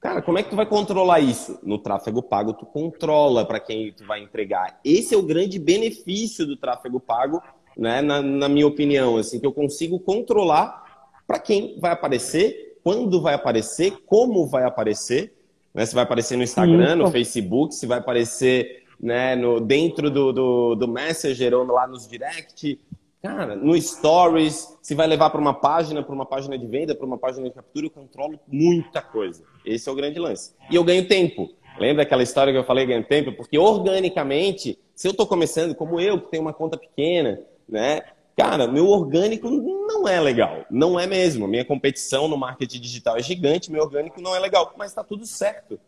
Speaker 3: Cara, como é que tu vai controlar isso? No tráfego pago, tu controla para quem tu vai entregar. Esse é o grande benefício do tráfego pago, né? Na, na minha opinião, assim, que eu consigo controlar para quem vai aparecer, quando vai aparecer, como vai aparecer, né? Se vai aparecer no Instagram, no Facebook, se vai aparecer né, no, dentro do, do, do Messenger ou lá nos direct, Cara, no Stories, se vai levar para uma página, para uma página de venda, para uma página de captura, eu controlo muita coisa. Esse é o grande lance. E eu ganho tempo. Lembra aquela história que eu falei, ganho tempo? Porque organicamente, se eu estou começando, como eu, que tenho uma conta pequena, né? Cara, meu orgânico não é legal. Não é mesmo. Minha competição no marketing digital é gigante, meu orgânico não é legal. Mas está tudo certo.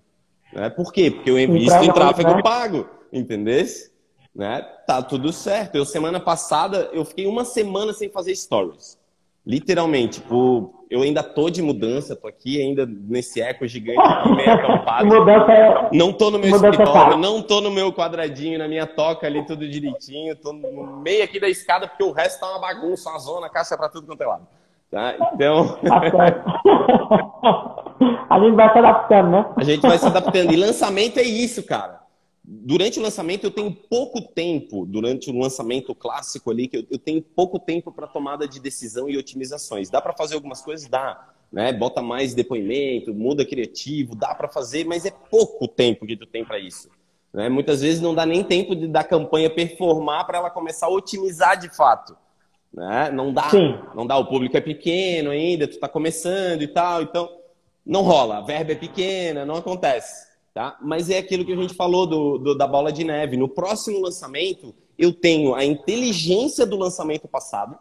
Speaker 3: Né? Por quê? Porque eu invisto em tráfego pago. Entendesse? Né? Tá tudo certo. Eu semana passada eu fiquei uma semana sem fazer stories. Literalmente, tipo, eu ainda tô de mudança, tô aqui ainda nesse eco gigante meio acampado. mudança é... Não tô no meu escritório, não tô no meu quadradinho, na minha toca ali, tudo direitinho. Tô no meio aqui da escada, porque o resto tá uma bagunça, uma zona, caixa pra tudo quanto é lado. Tá? Então.
Speaker 2: a gente vai se adaptando, né?
Speaker 3: A gente vai se adaptando. E lançamento é isso, cara durante o lançamento eu tenho pouco tempo, durante o lançamento clássico ali, que eu, eu tenho pouco tempo para tomada de decisão e otimizações. Dá para fazer algumas coisas? Dá. Né? Bota mais depoimento, muda criativo, dá para fazer, mas é pouco tempo que tu tem para isso. Né? Muitas vezes não dá nem tempo de da campanha performar para ela começar a otimizar de fato. Né? Não dá, Sim. não dá. O público é pequeno ainda, tu está começando e tal, então não rola. A verba é pequena, não acontece. Tá? Mas é aquilo que a gente falou do, do, da bola de neve. No próximo lançamento, eu tenho a inteligência do lançamento passado.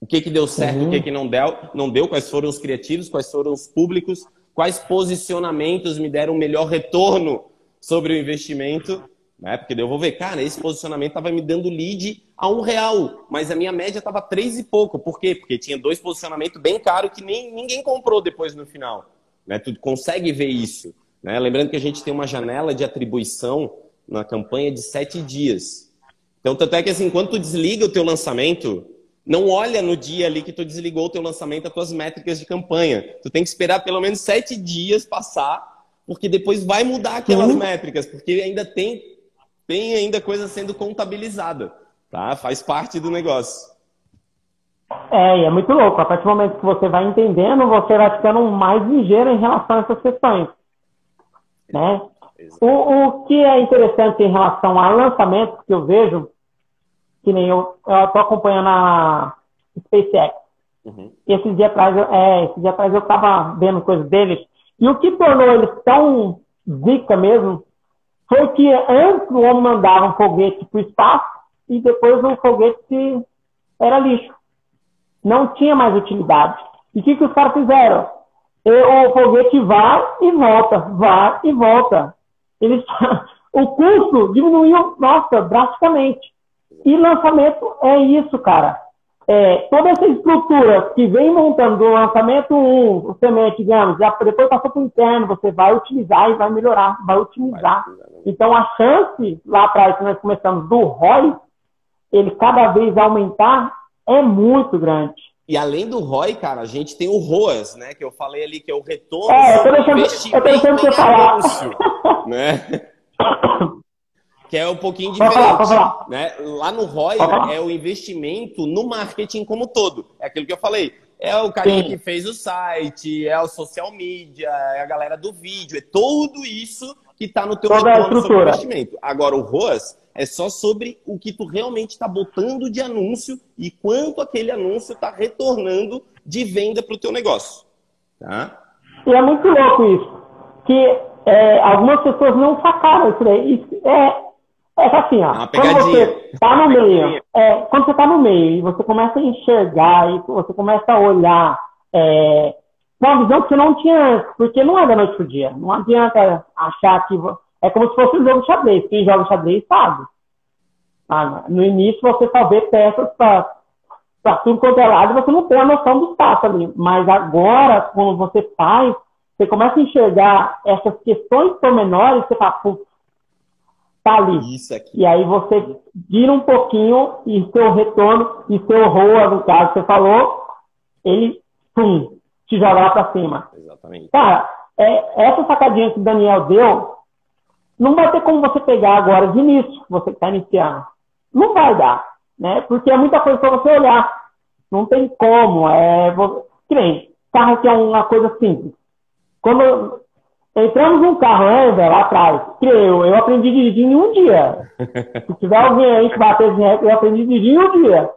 Speaker 3: O que, que deu certo, uhum. o que, que não deu, não deu, quais foram os criativos, quais foram os públicos, quais posicionamentos me deram melhor retorno sobre o investimento. Né? Porque eu vou ver, cara, esse posicionamento estava me dando lead a um real, mas a minha média estava três e pouco. Por quê? Porque tinha dois posicionamentos bem caros que nem ninguém comprou depois no final. Né? Tu consegue ver isso. Né? Lembrando que a gente tem uma janela de atribuição na campanha de sete dias. Então, tanto é que assim, quando tu desliga o teu lançamento, não olha no dia ali que tu desligou o teu lançamento as tuas métricas de campanha. Tu tem que esperar pelo menos sete dias passar, porque depois vai mudar aquelas uhum. métricas, porque ainda tem, tem ainda coisa sendo contabilizada, tá? Faz parte do negócio.
Speaker 2: É, e é muito louco. A partir do momento que você vai entendendo, você vai ficando mais ligeiro em relação a essas questões. Né? O, o que é interessante em relação a lançamentos que eu vejo, que nem eu estou acompanhando a SpaceX. Uhum. Esses dias atrás, é, esses dias atrás eu estava vendo coisas deles. E o que tornou eles tão zica mesmo foi que antes o homem mandava um foguete para o espaço e depois o foguete era lixo. Não tinha mais utilidade. E o que, que os caras fizeram? O foguete vai e volta, vai e volta. Eles, o custo diminuiu, nossa, drasticamente. E lançamento é isso, cara. É, toda essa estrutura que vem montando do lançamento 1, o semente, digamos, já depois passou para o interno, você vai utilizar e vai melhorar, vai otimizar. Então a chance lá atrás que nós começamos do ROI, ele cada vez aumentar, é muito grande.
Speaker 3: E além do ROI, cara, a gente tem o ROAS, né? Que eu falei ali, que é o retorno
Speaker 2: é, eu tô deixando você falar. Anúncio,
Speaker 3: né? que é um pouquinho diferente. Falar, falar. Né? Lá no ROI é o investimento no marketing como todo. É aquilo que eu falei. É o carinha Sim. que fez o site, é o social media, é a galera do vídeo, é tudo isso que está no teu
Speaker 2: Toda retorno sobre investimento.
Speaker 3: Agora, o ROAS é só sobre o que tu realmente está botando de anúncio e quanto aquele anúncio está retornando de venda para o teu negócio. Tá?
Speaker 2: E é muito louco isso. Que é, algumas pessoas não sacaram isso daí. Isso é, é assim, ó. É quando você está no meio, é, quando você está no meio e você começa a enxergar e você começa a olhar é, uma visão que você não tinha antes, porque não é da noite pro dia. Não adianta achar que. É como se fosse um jogo de xadrez. Quem joga xadrez sabe. Ah, no início você só vê peças para tudo quanto é lado e você não tem a noção do espaço ali. Mas agora, quando você faz, você começa a enxergar essas questões pormenores, você fala, putz, tá ali. E aí você vira um pouquinho e seu retorno, e seu ROA, no caso que você falou, ele, pum, te jogar para cima.
Speaker 3: Exatamente.
Speaker 2: Cara, é, essa sacadinha que o Daniel deu, não vai ter como você pegar agora de início, você que está iniciando. Não vai dar, né? Porque é muita coisa para você olhar. Não tem como. É, que nem, carro que é uma coisa simples. Quando entramos num carro, né, velho, lá atrás, que eu, aprendi a dirigir em um dia. Se tiver alguém aí que bater de eu aprendi a dirigir em um dia.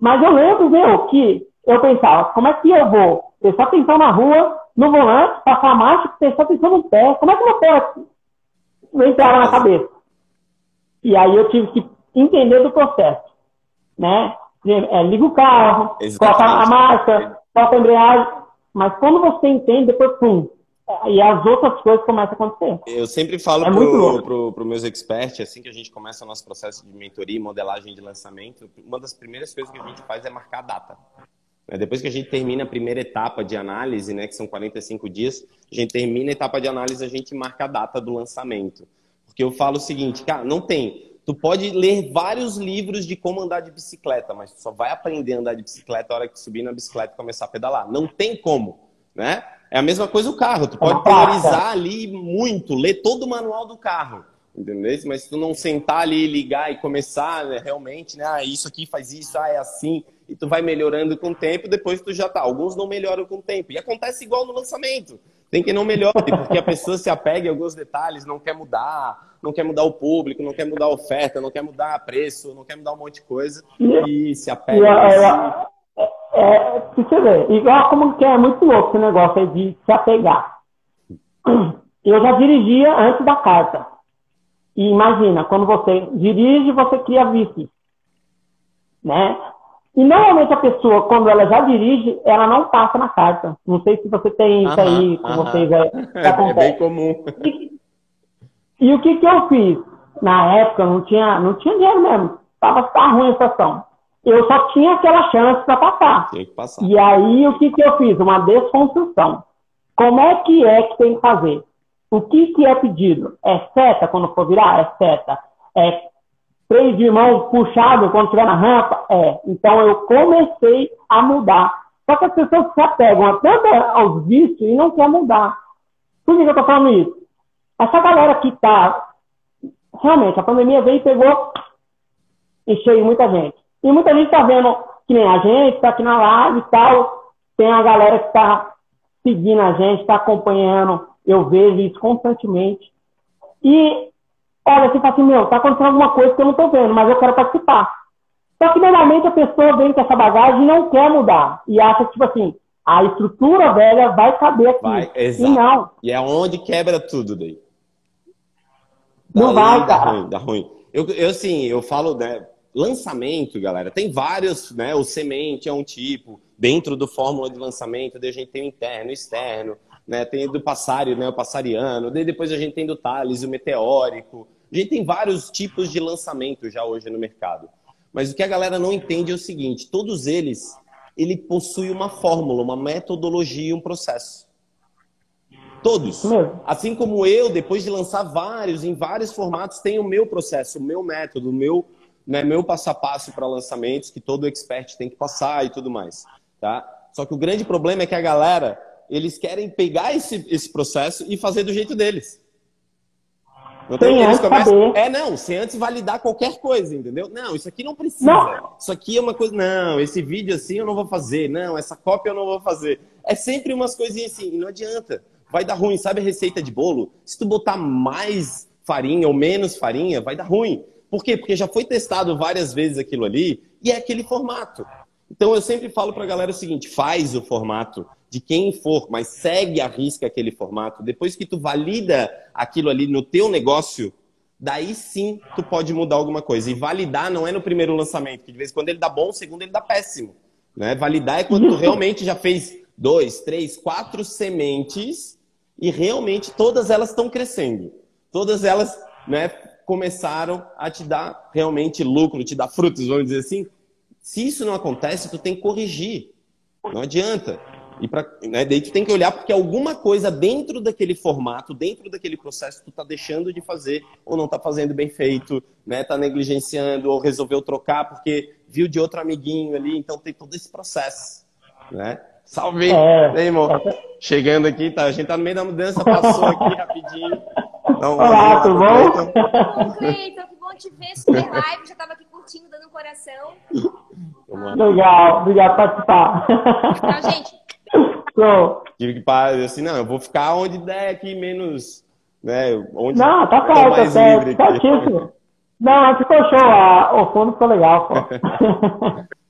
Speaker 2: Mas eu lembro, meu, que eu pensava, como é que eu vou prestar atenção na rua, no volante, passar a marcha, prestar atenção no pé? Como é que meu pé não entrava na cabeça? E aí eu tive que entender do processo, né? É, liga o carro, coloca a marcha, coloca a embreagem, mas quando você entende, depois, pum, e as outras coisas começam a acontecer.
Speaker 3: Eu sempre falo é para pro, pro meus experts, assim que a gente começa o nosso processo de mentoria e modelagem de lançamento, uma das primeiras coisas que a gente faz é marcar a data. Né, depois que a gente termina a primeira etapa de análise, né, que são 45 dias, a gente termina a etapa de análise, a gente marca a data do lançamento. Porque eu falo o seguinte, cara, não tem Tu pode ler vários livros de como andar de bicicleta, mas tu só vai aprender a andar de bicicleta a hora que subir na bicicleta e começar a pedalar. Não tem como, né? É a mesma coisa o carro. Tu pode teorizar ali muito, ler todo o manual do carro, entendeu? Mas se tu não sentar ali, ligar e começar né, realmente, né? Ah, isso aqui faz isso, ah, é assim, e tu vai melhorando com o tempo, depois tu já tá. Alguns não melhoram com o tempo. E acontece igual no lançamento. Tem que não melhore, porque a pessoa se apega em alguns detalhes, não quer mudar não quer mudar o público, não quer mudar a oferta, não quer mudar preço, não quer mudar um monte de coisa e, se apega.
Speaker 2: É, é, é, você ver, igual como que é muito louco esse negócio aí de se apegar. Eu já dirigia antes da carta. E imagina, quando você dirige, você cria vícios. Né? E normalmente a pessoa, quando ela já dirige, ela não passa na carta. Não sei se você tem isso aí com vocês. É,
Speaker 3: é, bem comum.
Speaker 2: E, e o que, que eu fiz? Na época não tinha, não tinha dinheiro mesmo. Tava, tava ruim a situação. Eu só tinha aquela chance para passar.
Speaker 3: Tem que passar.
Speaker 2: E aí o que, que eu fiz? Uma desconstrução. Como é que é que tem que fazer? O que, que é pedido? É seta quando for virar? É seta. É freio de mão puxado quando estiver na rampa? É. Então eu comecei a mudar. Só que as pessoas se apegam até aos vícios e não querem mudar. Por que eu estou falando isso? Essa galera que está. Realmente, a pandemia veio e pegou e cheio muita gente. E muita gente está vendo que nem a gente, está aqui na live e tal. Tem a galera que está seguindo a gente, está acompanhando. Eu vejo isso constantemente. E olha, você fala assim, meu, está acontecendo alguma coisa que eu não estou vendo, mas eu quero participar. Só que normalmente a pessoa vem com essa bagagem e não quer mudar. E acha que, tipo assim, a estrutura velha vai caber aqui. Vai,
Speaker 3: exato.
Speaker 2: E não.
Speaker 3: E é onde quebra tudo daí.
Speaker 2: Não vai,
Speaker 3: dá ruim, dá ruim. Eu, eu, assim, eu falo, né, lançamento, galera, tem vários, né, o semente é um tipo, dentro do fórmula de lançamento, a gente tem o interno, o externo, né, tem do passário, né, o passariano, depois a gente tem do Thales, o meteórico, a gente tem vários tipos de lançamento já hoje no mercado. Mas o que a galera não entende é o seguinte, todos eles, ele possui uma fórmula, uma metodologia, um processo. Todos. Assim como eu, depois de lançar vários, em vários formatos, tenho o meu processo, o meu método, o meu, né, meu passo a passo para lançamentos, que todo expert tem que passar e tudo mais. tá? Só que o grande problema é que a galera, eles querem pegar esse, esse processo e fazer do jeito deles. Não tem eles começam... É, não, sem antes validar qualquer coisa, entendeu? Não, isso aqui não precisa. Não. Isso aqui é uma coisa. Não, esse vídeo assim eu não vou fazer. Não, essa cópia eu não vou fazer. É sempre umas coisinhas assim, e não adianta. Vai dar ruim. Sabe a receita de bolo? Se tu botar mais farinha ou menos farinha, vai dar ruim. Por quê? Porque já foi testado várias vezes aquilo ali e é aquele formato. Então eu sempre falo para a galera o seguinte: faz o formato de quem for, mas segue a risca aquele formato. Depois que tu valida aquilo ali no teu negócio, daí sim tu pode mudar alguma coisa. E validar não é no primeiro lançamento, que de vez em quando ele dá bom, o segundo ele dá péssimo. Né? Validar é quando tu realmente já fez dois, três, quatro sementes e realmente todas elas estão crescendo. Todas elas né, começaram a te dar realmente lucro, te dar frutos, vamos dizer assim. Se isso não acontece, tu tem que corrigir. Não adianta. E pra, né, daí tu tem que olhar porque alguma coisa dentro daquele formato, dentro daquele processo, tu tá deixando de fazer ou não tá fazendo bem feito, né? Tá negligenciando ou resolveu trocar porque viu de outro amiguinho ali, então tem todo esse processo, né? Salve! É, Ei, irmão. Chegando aqui, tá? A gente tá no meio da mudança, passou aqui rapidinho.
Speaker 2: Então, Olá, tudo bom?
Speaker 4: Cleiton, que bom te ver, super live, já tava aqui curtindo, dando um coração.
Speaker 2: Legal, obrigado por participar.
Speaker 4: Então, gente,
Speaker 3: Tive que parar, assim, não, eu vou ficar onde der aqui menos, né, onde
Speaker 2: Não, tá certo, tá certo, certíssimo. Não, ficou show, a, o fundo ficou legal, pô.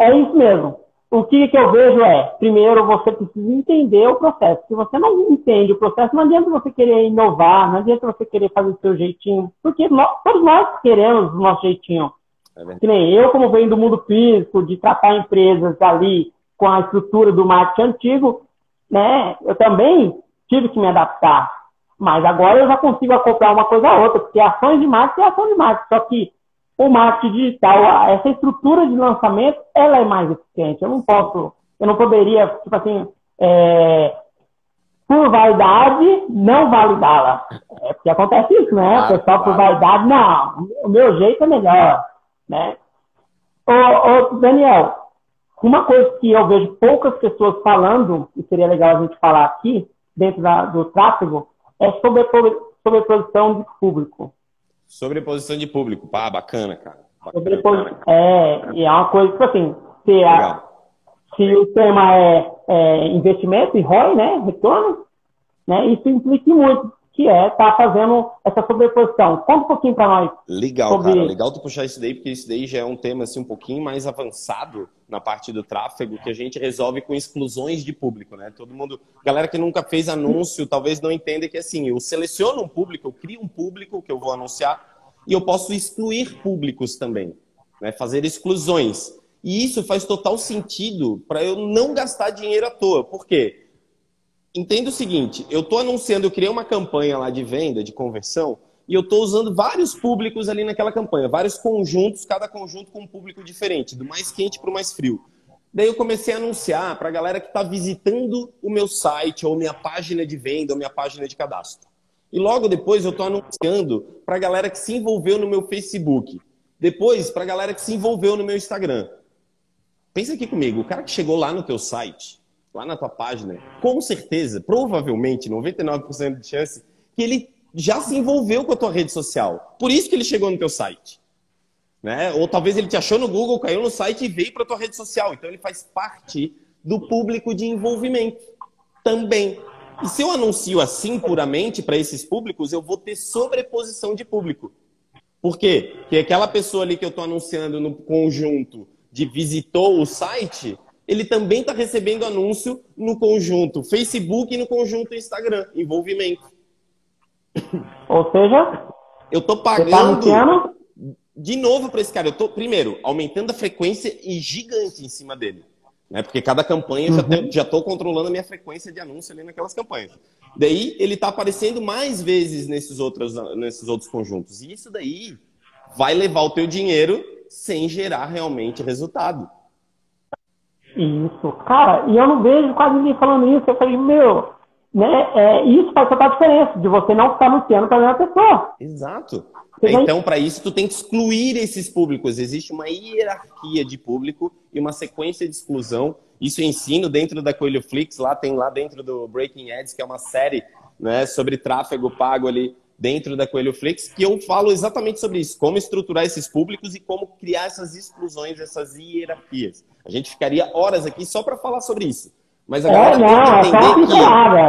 Speaker 2: É isso mesmo. O que, que eu vejo é, primeiro, você precisa entender o processo. Se você não entende o processo, não adianta você querer inovar, não adianta você querer fazer o seu jeitinho, porque nós, todos nós queremos o nosso jeitinho. É que nem eu, como venho do mundo físico, de tratar empresas ali com a estrutura do marketing antigo, né, eu também tive que me adaptar. Mas agora eu já consigo acoplar uma coisa a outra, porque ações de marketing é ação de marketing. Só que o marketing digital, essa estrutura de lançamento, ela é mais eficiente. Eu não posso, eu não poderia, tipo assim, é, por vaidade, não validá-la. É porque acontece isso, né? o pessoal, por vaidade, não, o meu jeito é melhor, né? Ô, ô, Daniel, uma coisa que eu vejo poucas pessoas falando, e seria legal a gente falar aqui, dentro da, do tráfego, é sobre sobreposição de público.
Speaker 3: Sobreposição de público. Pá, bacana, cara.
Speaker 2: Bacana, cara. É, e é uma coisa, tipo assim, se, a, se o tema é, é investimento e ROI, né, retorno, né, isso implica muito que é estar tá fazendo essa sobreposição. Conta um pouquinho para nós.
Speaker 3: Legal, sobre... cara. Legal tu puxar isso daí, porque isso daí já é um tema assim, um pouquinho mais avançado na parte do tráfego, que a gente resolve com exclusões de público, né? Todo mundo, galera que nunca fez anúncio, talvez não entenda que assim, eu seleciono um público, eu crio um público que eu vou anunciar e eu posso excluir públicos também, né? Fazer exclusões. E isso faz total sentido para eu não gastar dinheiro à toa. Por quê? Entenda o seguinte: eu estou anunciando, eu criei uma campanha lá de venda, de conversão, e eu estou usando vários públicos ali naquela campanha, vários conjuntos, cada conjunto com um público diferente, do mais quente para o mais frio. Daí eu comecei a anunciar para a galera que está visitando o meu site, ou minha página de venda, ou minha página de cadastro. E logo depois eu estou anunciando para a galera que se envolveu no meu Facebook. Depois, para a galera que se envolveu no meu Instagram. Pensa aqui comigo, o cara que chegou lá no teu site, lá na tua página, com certeza, provavelmente, 99% de chance, que ele já se envolveu com a tua rede social. Por isso que ele chegou no teu site. Né? Ou talvez ele te achou no Google, caiu no site e veio para a tua rede social. Então ele faz parte do público de envolvimento também. E se eu anuncio assim puramente para esses públicos, eu vou ter sobreposição de público. Por quê? Porque aquela pessoa ali que eu estou anunciando no conjunto de visitou o site, ele também está recebendo anúncio no conjunto Facebook e no conjunto Instagram, envolvimento.
Speaker 2: Ou seja,
Speaker 3: eu estou tá pagando tá de novo para esse cara. Eu estou, primeiro, aumentando a frequência e gigante em cima dele. Né? Porque cada campanha uhum. já estou controlando a minha frequência de anúncio ali naquelas campanhas. Daí ele está aparecendo mais vezes nesses outros, nesses outros conjuntos. E isso daí vai levar o teu dinheiro sem gerar realmente resultado.
Speaker 2: Isso. Cara, e eu não vejo quase ninguém falando isso. Eu falei, meu, né, é, isso faz total diferença de você não ficar anunciando para a mesma pessoa.
Speaker 3: Exato. Então, para isso, tu tem que excluir esses públicos. Existe uma hierarquia de público e uma sequência de exclusão. Isso eu ensino dentro da Coelho Flix, lá tem lá dentro do Breaking Ads, que é uma série né, sobre tráfego pago ali dentro da Coelho Flix, que eu falo exatamente sobre isso, como estruturar esses públicos e como criar essas exclusões, essas hierarquias. A gente ficaria horas aqui só para falar sobre isso. Mas a galera é, tem que é entender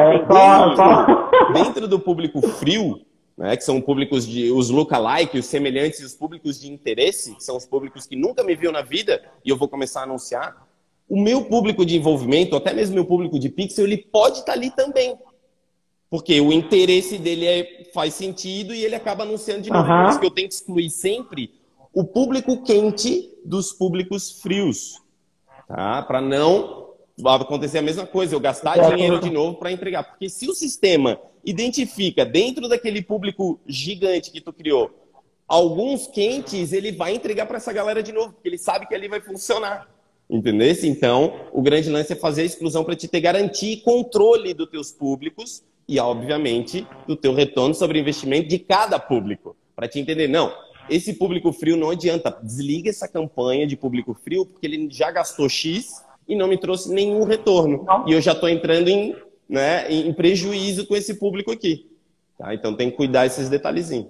Speaker 3: é que dentro, dentro do público frio, né, que são públicos de os lookalike, os semelhantes os públicos de interesse, que são os públicos que nunca me viu na vida e eu vou começar a anunciar, o meu público de envolvimento, até mesmo meu público de pixel, ele pode estar tá ali também. Porque o interesse dele é, faz sentido e ele acaba anunciando de novo. Uhum. Por isso que eu tenho que excluir sempre o público quente dos públicos frios. Tá? Para não acontecer a mesma coisa, eu gastar é, dinheiro de novo para entregar. Porque se o sistema identifica dentro daquele público gigante que tu criou alguns quentes, ele vai entregar para essa galera de novo, porque ele sabe que ali vai funcionar. Entendeu? Então, o grande lance é fazer a exclusão para te ter garantir e controle dos teus públicos e, obviamente, do teu retorno sobre investimento de cada público. Para te entender, não, esse público frio não adianta. Desliga essa campanha de público frio, porque ele já gastou X e não me trouxe nenhum retorno. Não. E eu já estou entrando em né, em prejuízo com esse público aqui. Tá? Então tem que cuidar esses detalhezinhos.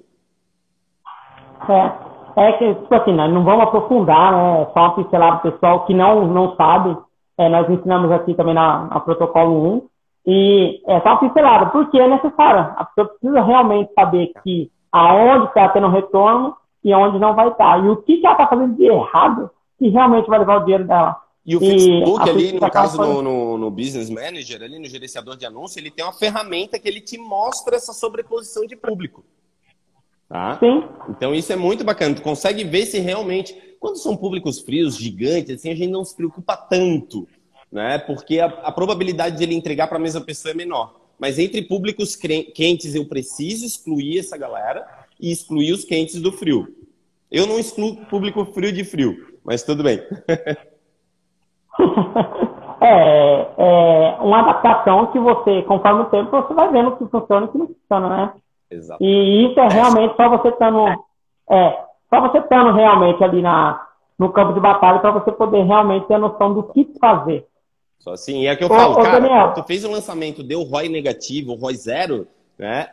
Speaker 2: É, é que, tipo assim, né, não vamos aprofundar, né? Só uma pincelada pessoal que não, não sabe. É, nós ensinamos aqui também na, na protocolo 1. E é só uma pincelada, porque é necessário. A pessoa precisa realmente saber que aonde está tendo retorno e aonde não vai estar. E o que, que ela está fazendo de errado que realmente vai levar o dinheiro dela.
Speaker 3: E o Facebook, e ali, no caso, no, no, no, Business Manager, ali no gerenciador de anúncio, ele tem uma ferramenta que ele te mostra essa sobreposição de público. Tá? Sim. Então isso é muito bacana. Tu consegue ver se realmente. Quando são públicos frios, gigantes, assim, a gente não se preocupa tanto. Né? Porque a, a probabilidade de ele entregar para a mesma pessoa é menor. Mas entre públicos quentes, eu preciso excluir essa galera e excluir os quentes do frio. Eu não excluo público frio de frio, mas tudo bem.
Speaker 2: é, é uma adaptação que você, conforme o tempo, você vai vendo o que funciona e o que não funciona, né? Exato. E isso é realmente só você estando. É, só você estando realmente ali na, no campo de batalha para você poder realmente ter a noção do que fazer.
Speaker 3: Só assim, é que eu falo, ô, cara, Daniel. tu fez um lançamento, deu ROI negativo, ROI zero, né?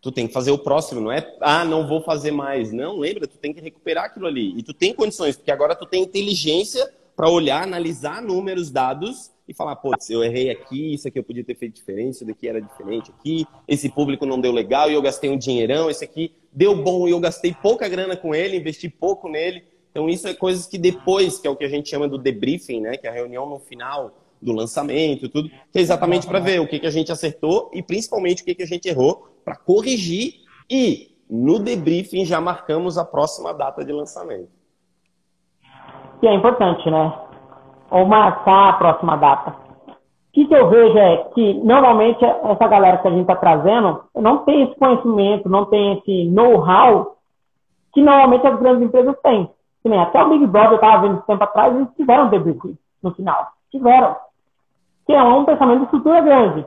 Speaker 3: Tu tem que fazer o próximo, não é, ah, não vou fazer mais. Não, lembra, tu tem que recuperar aquilo ali. E tu tem condições, porque agora tu tem inteligência para olhar, analisar números, dados e falar, putz, eu errei aqui, isso aqui eu podia ter feito diferente, isso daqui era diferente aqui, esse público não deu legal e eu gastei um dinheirão, esse aqui deu bom e eu gastei pouca grana com ele, investi pouco nele. Então isso é coisas que depois, que é o que a gente chama do debriefing, né, que é a reunião no final do lançamento, tudo, que é exatamente para ver o que, que a gente acertou e principalmente o que, que a gente errou para corrigir e no debriefing já marcamos a próxima data de lançamento
Speaker 2: que é importante, né? Ou marcar a próxima data. O que, que eu vejo é que, normalmente, essa galera que a gente está trazendo não tem esse conhecimento, não tem esse know-how que normalmente as grandes empresas têm. nem até o Big Brother, eu estava vendo tempo atrás, eles tiveram debriefing no final. Tiveram. Que é um pensamento de estrutura grande.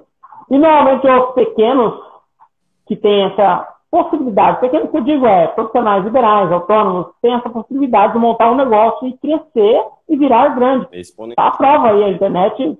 Speaker 2: E, normalmente, os pequenos que têm essa possibilidade. Pequeno que eu digo é, profissionais liberais, autônomos, têm essa possibilidade de montar um negócio e crescer e virar grande. Está a prova aí, a internet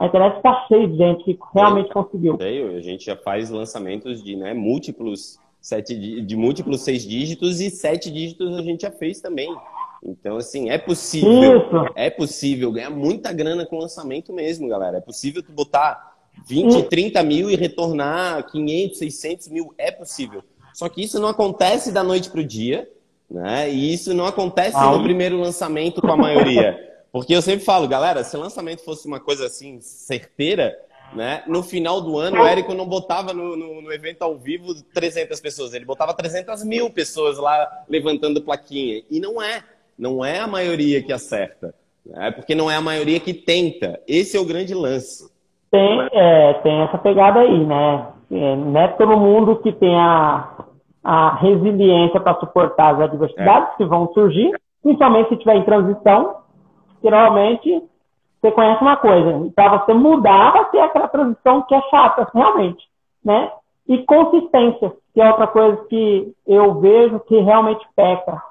Speaker 2: a internet está cheia de gente que realmente conseguiu.
Speaker 3: A gente já faz lançamentos de né, múltiplos sete de múltiplos seis dígitos e sete dígitos a gente já fez também. Então, assim, é possível. Isso. É possível ganhar muita grana com lançamento mesmo, galera. É possível tu botar 20, 30 mil e retornar 500, 600 mil é possível. Só que isso não acontece da noite para o dia, né? E isso não acontece ah, no primeiro lançamento com a maioria. Porque eu sempre falo, galera, se o lançamento fosse uma coisa assim, certeira, né? No final do ano, o Érico não botava no, no, no, evento ao vivo 300 pessoas, ele botava 300 mil pessoas lá levantando plaquinha. E não é. Não é a maioria que acerta. Né? Porque não é a maioria que tenta. Esse é o grande lance.
Speaker 2: Tem, é, tem essa pegada aí, né? É, não é todo mundo que tem a, a resiliência para suportar as adversidades é. que vão surgir, principalmente se estiver em transição, que normalmente você conhece uma coisa. Para você mudar, vai ter aquela transição que é chata, realmente. Né? E consistência, que é outra coisa que eu vejo que realmente peca.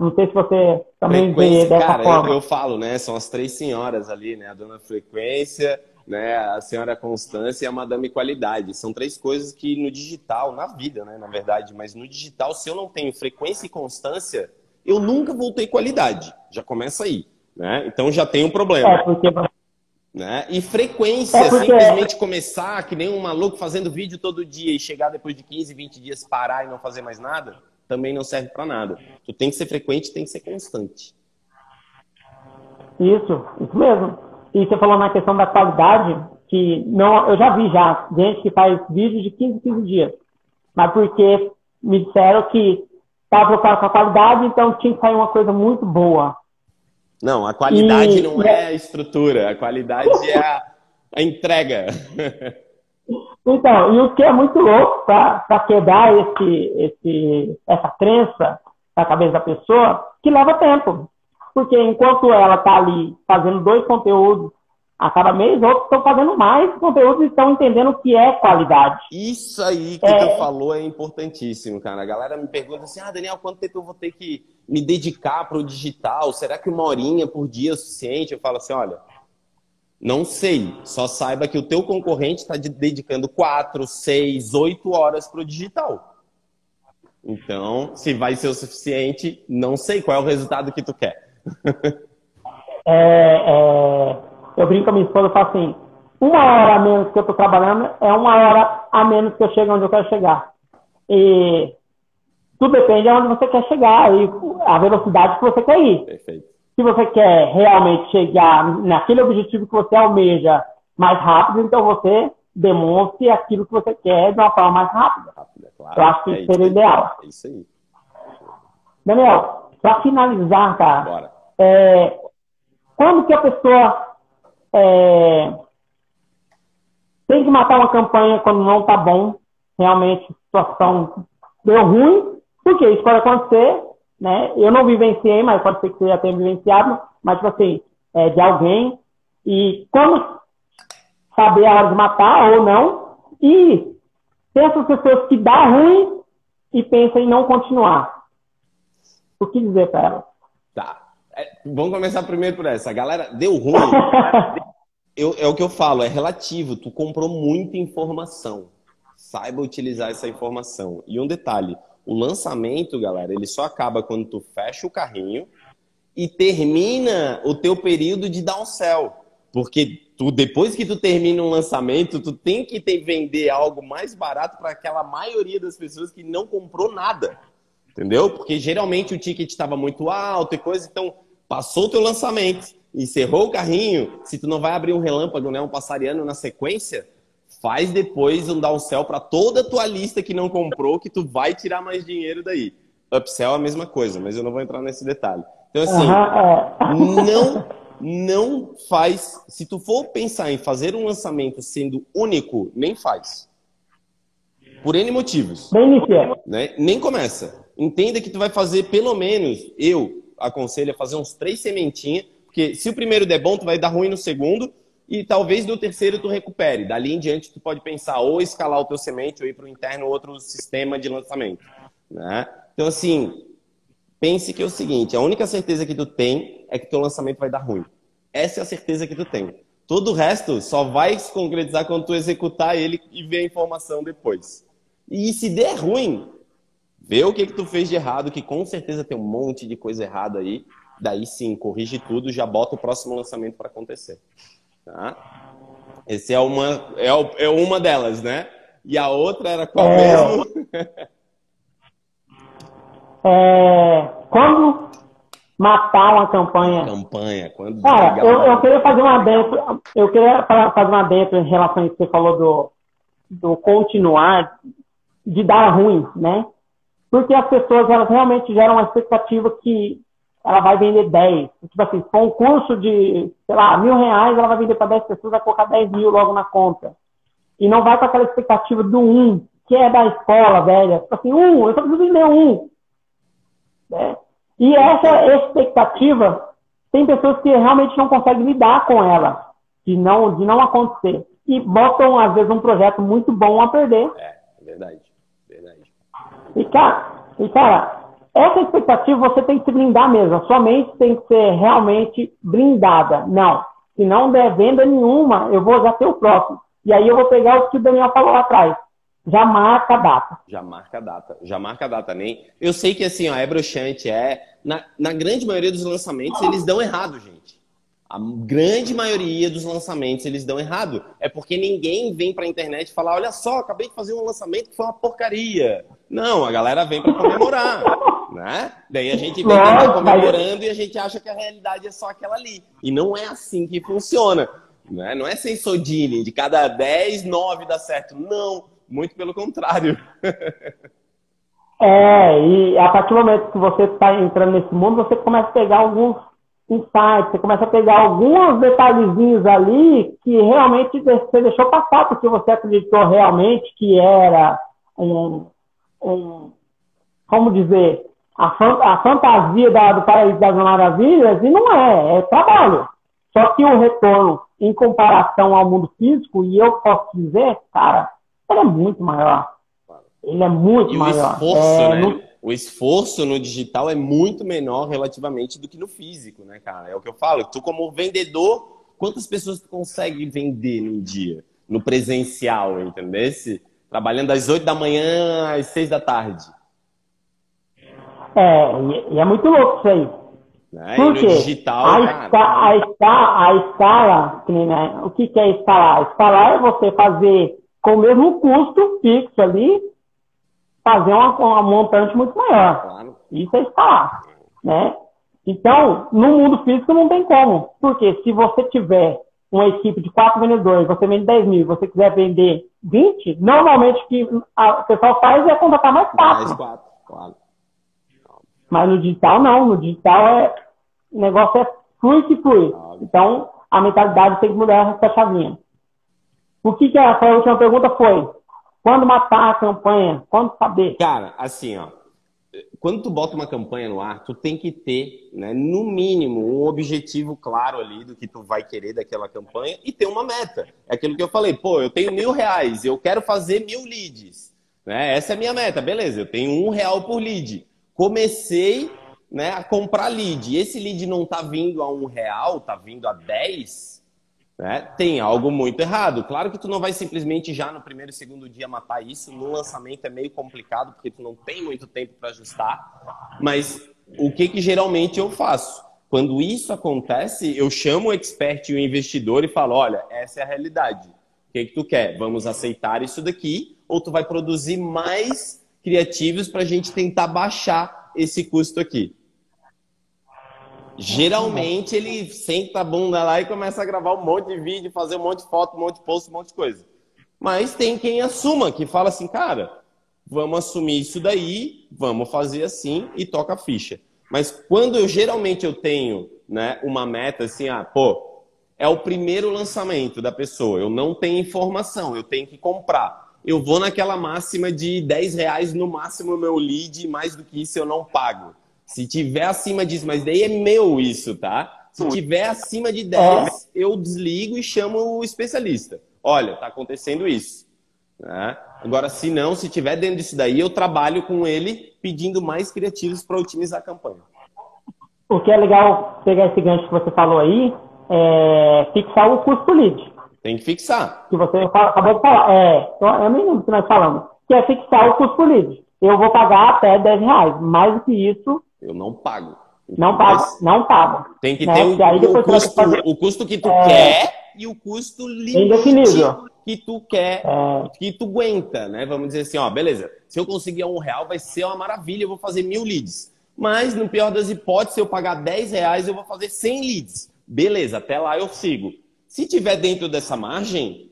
Speaker 2: Não sei se você também vê dessa
Speaker 3: cara,
Speaker 2: forma.
Speaker 3: Eu, eu falo, né? São as três senhoras ali, né? A dona Frequência, né? A senhora Constância e a Madame Qualidade. São três coisas que no digital, na vida, né? Na verdade, mas no digital, se eu não tenho frequência e constância, eu nunca vou ter qualidade. Já começa aí, né? Então já tem um problema.
Speaker 2: É, porque
Speaker 3: né? E frequência,
Speaker 2: É porque-
Speaker 3: simplesmente começar que nem um maluco fazendo vídeo todo dia e chegar depois de 15, 20 dias parar e não fazer mais nada, também não serve pra nada. Tu tem que ser frequente, tem que ser constante.
Speaker 2: Isso, isso mesmo. E você falou na questão da qualidade, que não, eu já vi já gente que faz vídeo de 15, 15 dias. Mas porque me disseram que estava preocupado com a qualidade, então tinha que sair uma coisa muito boa.
Speaker 3: Não, a qualidade
Speaker 2: E-
Speaker 3: não é a estrutura, a qualidade é a, a entrega.
Speaker 2: Então, e o que é muito louco para quebrar esse, esse, essa crença na cabeça da pessoa, que leva tempo. Porque enquanto ela está ali fazendo dois conteúdos a cada mês, outros estão fazendo mais conteúdos e estão entendendo o que é qualidade.
Speaker 3: Isso aí que
Speaker 2: É.
Speaker 3: tu falou é importantíssimo, cara. A galera me pergunta assim: ah, Daniel, quanto tempo eu vou ter que me dedicar para o digital? Será que uma horinha por dia é suficiente? Eu falo assim: olha, não sei. Só saiba que o teu concorrente está dedicando quatro, seis, oito horas para o digital. Então, se vai ser o suficiente, não sei qual é o resultado que tu quer.
Speaker 2: É, é, eu brinco com a minha esposa e falo assim, uma hora a menos que eu estou trabalhando é uma hora a menos que eu chego onde eu quero chegar. E tudo depende de onde você quer chegar e a velocidade que você quer ir.
Speaker 3: Perfeito.
Speaker 2: Se você quer realmente chegar naquele objetivo que você almeja mais rápido, então você demonstre aquilo que você quer de uma forma mais rápida.
Speaker 3: É claro.
Speaker 2: Eu acho que
Speaker 3: é
Speaker 2: isso seria
Speaker 3: aí.
Speaker 2: ideal.
Speaker 3: É isso aí.
Speaker 2: Daniel, para finalizar, cara,
Speaker 3: Bora.
Speaker 2: é, quando que a pessoa é, tem que matar uma campanha quando não tá bom, realmente a situação deu ruim, porque isso pode acontecer, né? Eu não vivenciei, mas pode ser que você já tenha vivenciado, mas tipo assim, é, de alguém, e como saber a hora de matar ou não, e tem essas pessoas que dá ruim e pensam em não continuar. O que dizer para elas?
Speaker 3: Tá. É, vamos começar primeiro por essa. A galera deu ruim. Eu- é o que eu falo, é relativo. Tu comprou muita informação. Saiba utilizar essa informação. E um detalhe: o lançamento, galera, ele só acaba quando tu fecha o carrinho e termina o teu período de downsell. Porque tu, depois que tu termina um lançamento, tu tem que ter, vender algo mais barato para aquela maioria das pessoas que não comprou nada. Entendeu? Porque geralmente o ticket estava muito alto e coisa, então passou o teu lançamento, encerrou o carrinho, se tu não vai abrir um relâmpago, né, um passariano na sequência, faz depois um downsell para toda a tua lista que não comprou, que tu vai tirar mais dinheiro daí. Upsell é a mesma coisa, mas eu não vou entrar nesse detalhe. Então assim,
Speaker 2: é.
Speaker 3: não não faz, se tu for pensar em fazer um lançamento sendo único, nem faz. Por N motivos
Speaker 2: Bem
Speaker 3: né? Nem começa. Entenda que tu vai fazer pelo menos, eu aconselho a fazer uns três sementinhas, porque se o primeiro der bom, tu vai dar ruim no segundo e talvez no terceiro tu recupere. Dali em diante tu pode pensar ou escalar o teu semente ou ir para o interno ou outro sistema de lançamento, né? Então assim, pense que é o seguinte, a única certeza que tu tem é que teu lançamento vai dar ruim. Essa é a certeza que tu tem. Todo o resto só vai se concretizar quando tu executar ele e ver a informação depois. E se der ruim, vê o que, que tu fez de errado, que com certeza tem um monte de coisa errada aí. Daí sim, corrige tudo, já bota o próximo lançamento para acontecer. Tá? Esse é uma, é, é uma delas, né? E a outra era qual
Speaker 2: É.
Speaker 3: mesmo?
Speaker 2: É, quando matar uma campanha.
Speaker 3: Campanha. Quando
Speaker 2: Cara, eu, eu queria fazer uma dentro. Eu queria fa- fazer uma dentro em relação a isso que você falou do, do continuar, de dar ruim, né? Porque as pessoas elas realmente geram uma expectativa que ela vai vender 10. Tipo assim, for um curso de, sei lá, mil reais, ela vai vender para 10 pessoas, vai colocar 10 mil logo na conta. E não vai com aquela expectativa do um, que é da escola, velha. Tipo assim, um, eu só preciso vender um. né? E essa expectativa tem pessoas que realmente não conseguem lidar com ela, de não, de não acontecer. E botam, às vezes, um projeto muito bom a perder.
Speaker 3: É, é verdade.
Speaker 2: E, cara, e, cara, essa expectativa você tem que se blindar mesmo. A sua mente tem que ser realmente blindada. Não. Se não der venda nenhuma, eu vou já ter o próximo. E aí eu vou pegar o que o Daniel falou lá atrás. Já marca a data.
Speaker 3: Já marca a data. Já marca a data. Nem... Eu sei que assim, ó, é broxante, é. Na, na grande maioria dos lançamentos, eles dão errado, gente. A grande maioria dos lançamentos eles dão errado. É porque ninguém vem para a internet e fala: olha só, acabei de fazer um lançamento que foi uma porcaria. Não, a galera vem para comemorar. né? Daí a gente vem comemorando e a gente acha que a realidade é só aquela ali. E não é assim que funciona. Né? Não é sensodine, de cada 10, 9 dá certo. Não, muito pelo contrário.
Speaker 2: é, e a partir do momento que você está entrando nesse mundo, você começa a pegar alguns insights, você começa a pegar alguns detalhezinhos ali que realmente você deixou passar, porque você acreditou realmente que era um, um como dizer, a, a fantasia da, do Paraíso das Maravilhas, e não é, é trabalho. Só que o retorno, em comparação ao mundo físico, e eu posso dizer, cara, ele é muito maior. Ele é muito
Speaker 3: e
Speaker 2: maior.
Speaker 3: O esforço, é, né? No... O esforço no digital é muito menor relativamente do que no físico, né, cara? É o que eu falo. Tu, como vendedor, quantas pessoas tu consegue vender num dia? No presencial, entendeu? Trabalhando das 8 da manhã às 6 da tarde.
Speaker 2: É, e é muito louco isso aí.
Speaker 3: É, Por quê? Digital,
Speaker 2: a, esca a, esca a escala, né? o que, que é escalar? Escalar é você fazer com o mesmo custo fixo ali, fazer uma, uma montante muito maior. Claro. Isso é escalar. Né? Então, no mundo físico não tem como. Porque se você tiver uma equipe de quatro vendedores, você vende 10 mil, você quiser vender 20, normalmente o que o pessoal faz é contratar mais quatro. Mais quatro, claro. Mas no digital não, no digital é o negócio é flui que flui. Então a mentalidade tem que mudar essa chavinha. O que, que a, a última pergunta foi? Quando matar a campanha? Quando saber?
Speaker 3: Cara, assim, ó. Quando tu bota uma campanha no ar, tu tem que ter, né, no mínimo, um objetivo claro ali do que tu vai querer daquela campanha e ter uma meta. É aquilo que eu falei, pô, eu tenho mil reais, eu quero fazer mil leads. Né? Essa é a minha meta, beleza, eu tenho um real por lead comecei né, a comprar lead. E esse lead não está vindo a um real, está vindo a 10, né, tem algo muito errado. Claro que tu não vai simplesmente já no primeiro e segundo dia matar isso. No lançamento é meio complicado, porque tu não tem muito tempo para ajustar. Mas o que, que geralmente eu faço? Quando isso acontece, eu chamo o expert e o investidor e falo: olha, essa é a realidade. O que, que tu quer? Vamos aceitar isso daqui? Ou tu vai produzir mais criativos para a gente tentar baixar esse custo aqui. Geralmente ele senta a bunda lá e começa a gravar um monte de vídeo, fazer um monte de foto, um monte de post, um monte de coisa. Mas tem quem assuma, que fala assim, cara, vamos assumir isso daí, vamos fazer assim e toca a ficha. Mas quando eu geralmente eu tenho né, uma meta assim, ah, pô, é o primeiro lançamento da pessoa, eu não tenho informação, eu tenho que comprar eu vou naquela máxima de 10 reais no máximo meu lead, mais do que isso eu não pago. Se tiver acima disso, mas daí é meu isso, tá? Se tiver acima de 10, eu desligo e chamo o especialista. Olha, tá acontecendo isso. Né? Agora, se não, se tiver dentro disso daí, eu trabalho com ele pedindo mais criativos para otimizar a campanha.
Speaker 2: O que é legal pegar esse gancho que você falou aí, é fixar o custo lead.
Speaker 3: Tem que fixar.
Speaker 2: Que você acabou de falar. É, eu nem lembro que nós falamos. Que é fixar o custo lead. Eu vou pagar até 10 reais. Mais do que isso.
Speaker 3: Eu não pago.
Speaker 2: Não pago, não pago.
Speaker 3: Tem que né? ter o, o, custo, fazer... o custo que tu é... quer e o custo limite que tu quer, é... que tu aguenta, né? Vamos dizer assim, ó, beleza. Se eu conseguir um real, vai ser uma maravilha, eu vou fazer mil leads. Mas, no pior das hipóteses, se eu pagar 10 reais, eu vou fazer 100 leads. Beleza, até lá eu sigo. Se tiver dentro dessa margem,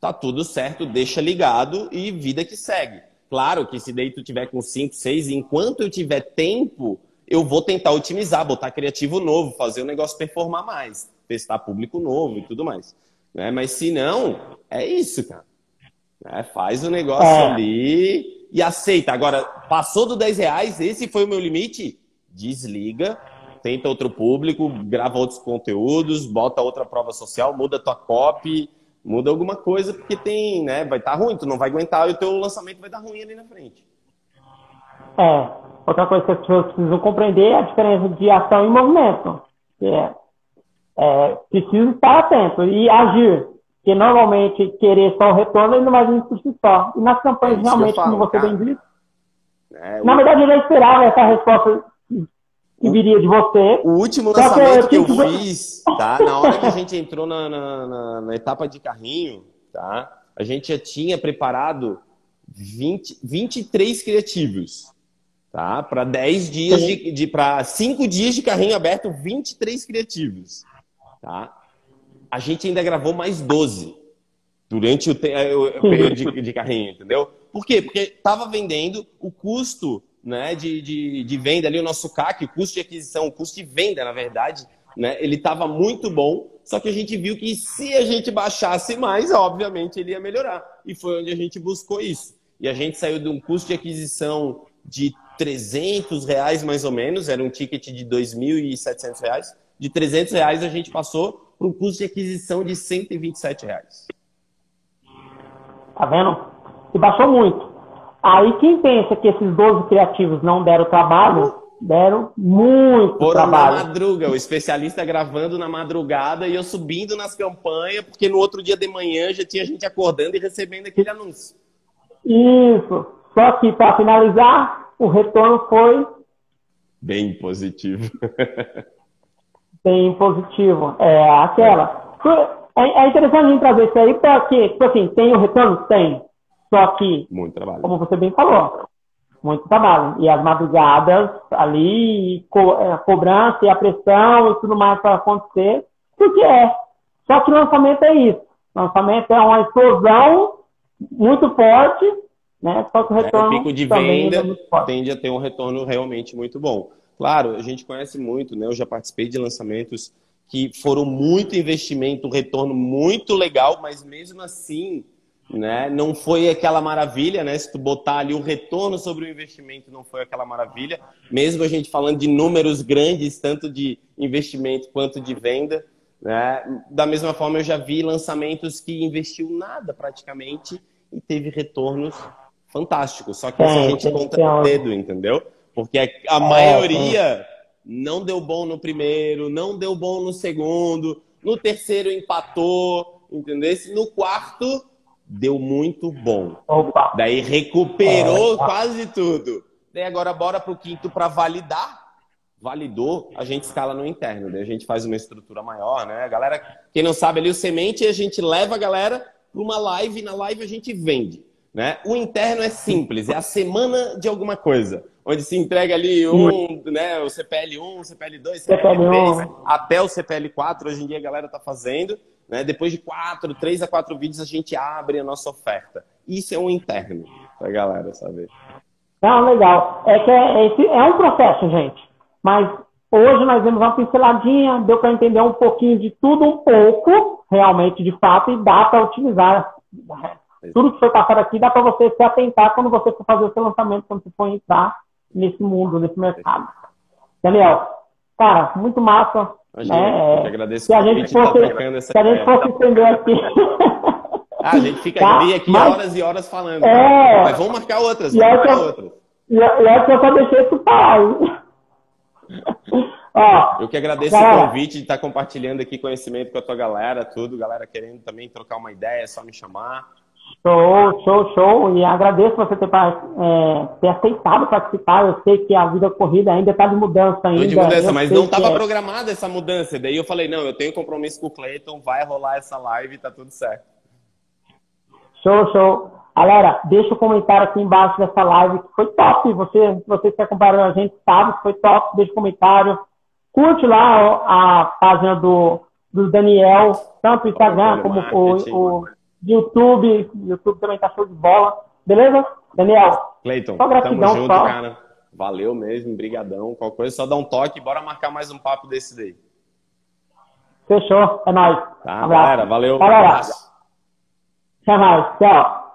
Speaker 3: tá tudo certo, deixa ligado e vida que segue. Claro que se daí tu tiver com 5, 6, enquanto eu tiver tempo, eu vou tentar otimizar, botar criativo novo, fazer o negócio performar mais, testar público novo e tudo mais. Né? Mas se não, é isso, cara. Né? Faz o negócio é. ali e aceita. Agora, passou do 10 reais, esse foi o meu limite, desliga tenta outro público, grava outros conteúdos, bota outra prova social, muda tua copy, muda alguma coisa, porque tem, né? Vai estar tá ruim, tu não vai aguentar e o teu lançamento vai estar ruim ali na frente.
Speaker 2: É. Outra coisa que as pessoas precisam compreender é a diferença de ação e movimento. É, é, preciso estar atento e agir. Porque normalmente querer só o retorno ele não vai vir por si só. E nas campanhas, é realmente, falo, como você cara. bem disse, é, na verdade eu já esperava essa resposta que viria de você.
Speaker 3: O último lançamento que eu, que eu fiz, tá? Na hora que a gente entrou na, na, na, na, etapa de carrinho, tá? A gente já tinha preparado 20, 23 criativos, tá? Para 10 dias de, de para 5 dias de carrinho aberto, 23 criativos, tá? A gente ainda gravou mais 12 durante o, o período de, de carrinho, entendeu? Por quê? Porque estava vendendo o custo né, de, de, de, venda ali, o nosso CAC, o custo de aquisição, o custo de venda, na verdade, né, ele estava muito bom, só que a gente viu que se a gente baixasse mais, obviamente ele ia melhorar. E foi onde a gente buscou isso. E a gente saiu de um custo de aquisição de 300 reais mais ou menos, era um ticket de 2.700 reais. De 300 reais a gente passou para um custo de aquisição de 127 reais.
Speaker 2: Tá vendo? E baixou muito. Aí quem pensa que esses 12 criativos não deram trabalho, deram muito Foram trabalho.
Speaker 3: na madruga, o especialista gravando na madrugada e eu subindo nas campanhas, porque no outro dia de manhã já tinha gente acordando e recebendo aquele anúncio.
Speaker 2: Isso. Só que para finalizar, o retorno foi
Speaker 3: bem positivo.
Speaker 2: bem positivo. É aquela. É, é interessante a gente trazer isso aí porque, tipo assim, tem o retorno? Tem. Só que,
Speaker 3: muito trabalho.
Speaker 2: como você bem falou, muito trabalho. E as madrugadas ali, co a é, cobrança e a pressão e tudo mais para acontecer, porque é. Só que o lançamento é isso. O lançamento é uma explosão muito forte, né? Só que o retorno.
Speaker 3: É, o pico de venda é tende a ter um retorno realmente muito bom. Claro, a gente conhece muito, né? Eu já participei de lançamentos que foram muito investimento, retorno muito legal, mas mesmo assim né? Não foi aquela maravilha, né? Se tu botar ali o retorno sobre o investimento, não foi aquela maravilha. Mesmo a gente falando de números grandes, tanto de investimento quanto de venda, né? Da mesma forma, eu já vi lançamentos que investiu nada praticamente e teve retornos fantásticos. Só que é, a gente conta no dedo, entendeu? Porque a, a maioria não deu bom no primeiro, não deu bom no segundo, no terceiro empatou, entendeu? No quarto deu muito bom. Opa. Daí recuperou Opa. quase tudo. Daí agora bora para o quinto para validar. Validou, a gente escala no interno. Daí a gente faz uma estrutura maior, né? A galera, quem não sabe ali, o semente, a gente leva a galera para uma live, na live a gente vende. Né? O interno é simples, é a semana de alguma coisa. Onde se entrega ali um, né, o CPL1, CPL2, CPL3, até o CPL4, hoje em dia a galera está fazendo. Né? Depois de quatro, três a quatro vídeos, a gente abre a nossa oferta. Isso é um interno para a galera saber.
Speaker 2: Não, legal. É que é, é, é um processo, gente. Mas hoje nós vemos uma pinceladinha, deu para entender um pouquinho de tudo um pouco, realmente, de fato, e dá para utilizar. Né? Tudo que foi passado aqui dá para você se atentar quando você for fazer o seu lançamento, quando você for entrar nesse mundo, nesse mercado. Daniel, cara, muito massa.
Speaker 3: Imagina, é, eu agradeço
Speaker 2: se a gente fosse, tá se a gente fosse entender aqui.
Speaker 3: Ah, a gente fica tá? aqui mas, horas e horas falando. É, mas vamos marcar outras. Vamos marcar eu, outras.
Speaker 2: E eu só deixei tu falar.
Speaker 3: Ó, eu que agradeço galera, o convite de estar compartilhando aqui conhecimento com a tua galera, tudo. Galera querendo também trocar uma ideia, é só me chamar.
Speaker 2: Show, show, show. E agradeço você ter, é, ter aceitado participar. Eu sei que a vida corrida ainda está de mudança ainda. Tô
Speaker 3: de mudança, mas não estava é... programada essa mudança. Daí eu falei, não, eu tenho compromisso com o Cleiton, vai rolar essa live tá tudo certo.
Speaker 2: Show, show. Galera, deixa o um comentário aqui embaixo dessa live que foi top. Você, você que acompanhando a gente sabe que foi top. Deixa o um comentário. Curte lá a página do, do Daniel, tanto o Instagram como o, o YouTube, YouTube também tá show de bola. Beleza? Daniel?
Speaker 3: Cleiton, só gratidão, tamo junto, só. cara. Valeu mesmo, brigadão. Qualquer coisa, só dá um toque. Bora marcar mais um papo desse daí.
Speaker 2: Fechou, é nóis.
Speaker 3: Tá, galera, valeu.
Speaker 2: Galera. Um abraço. Tchau.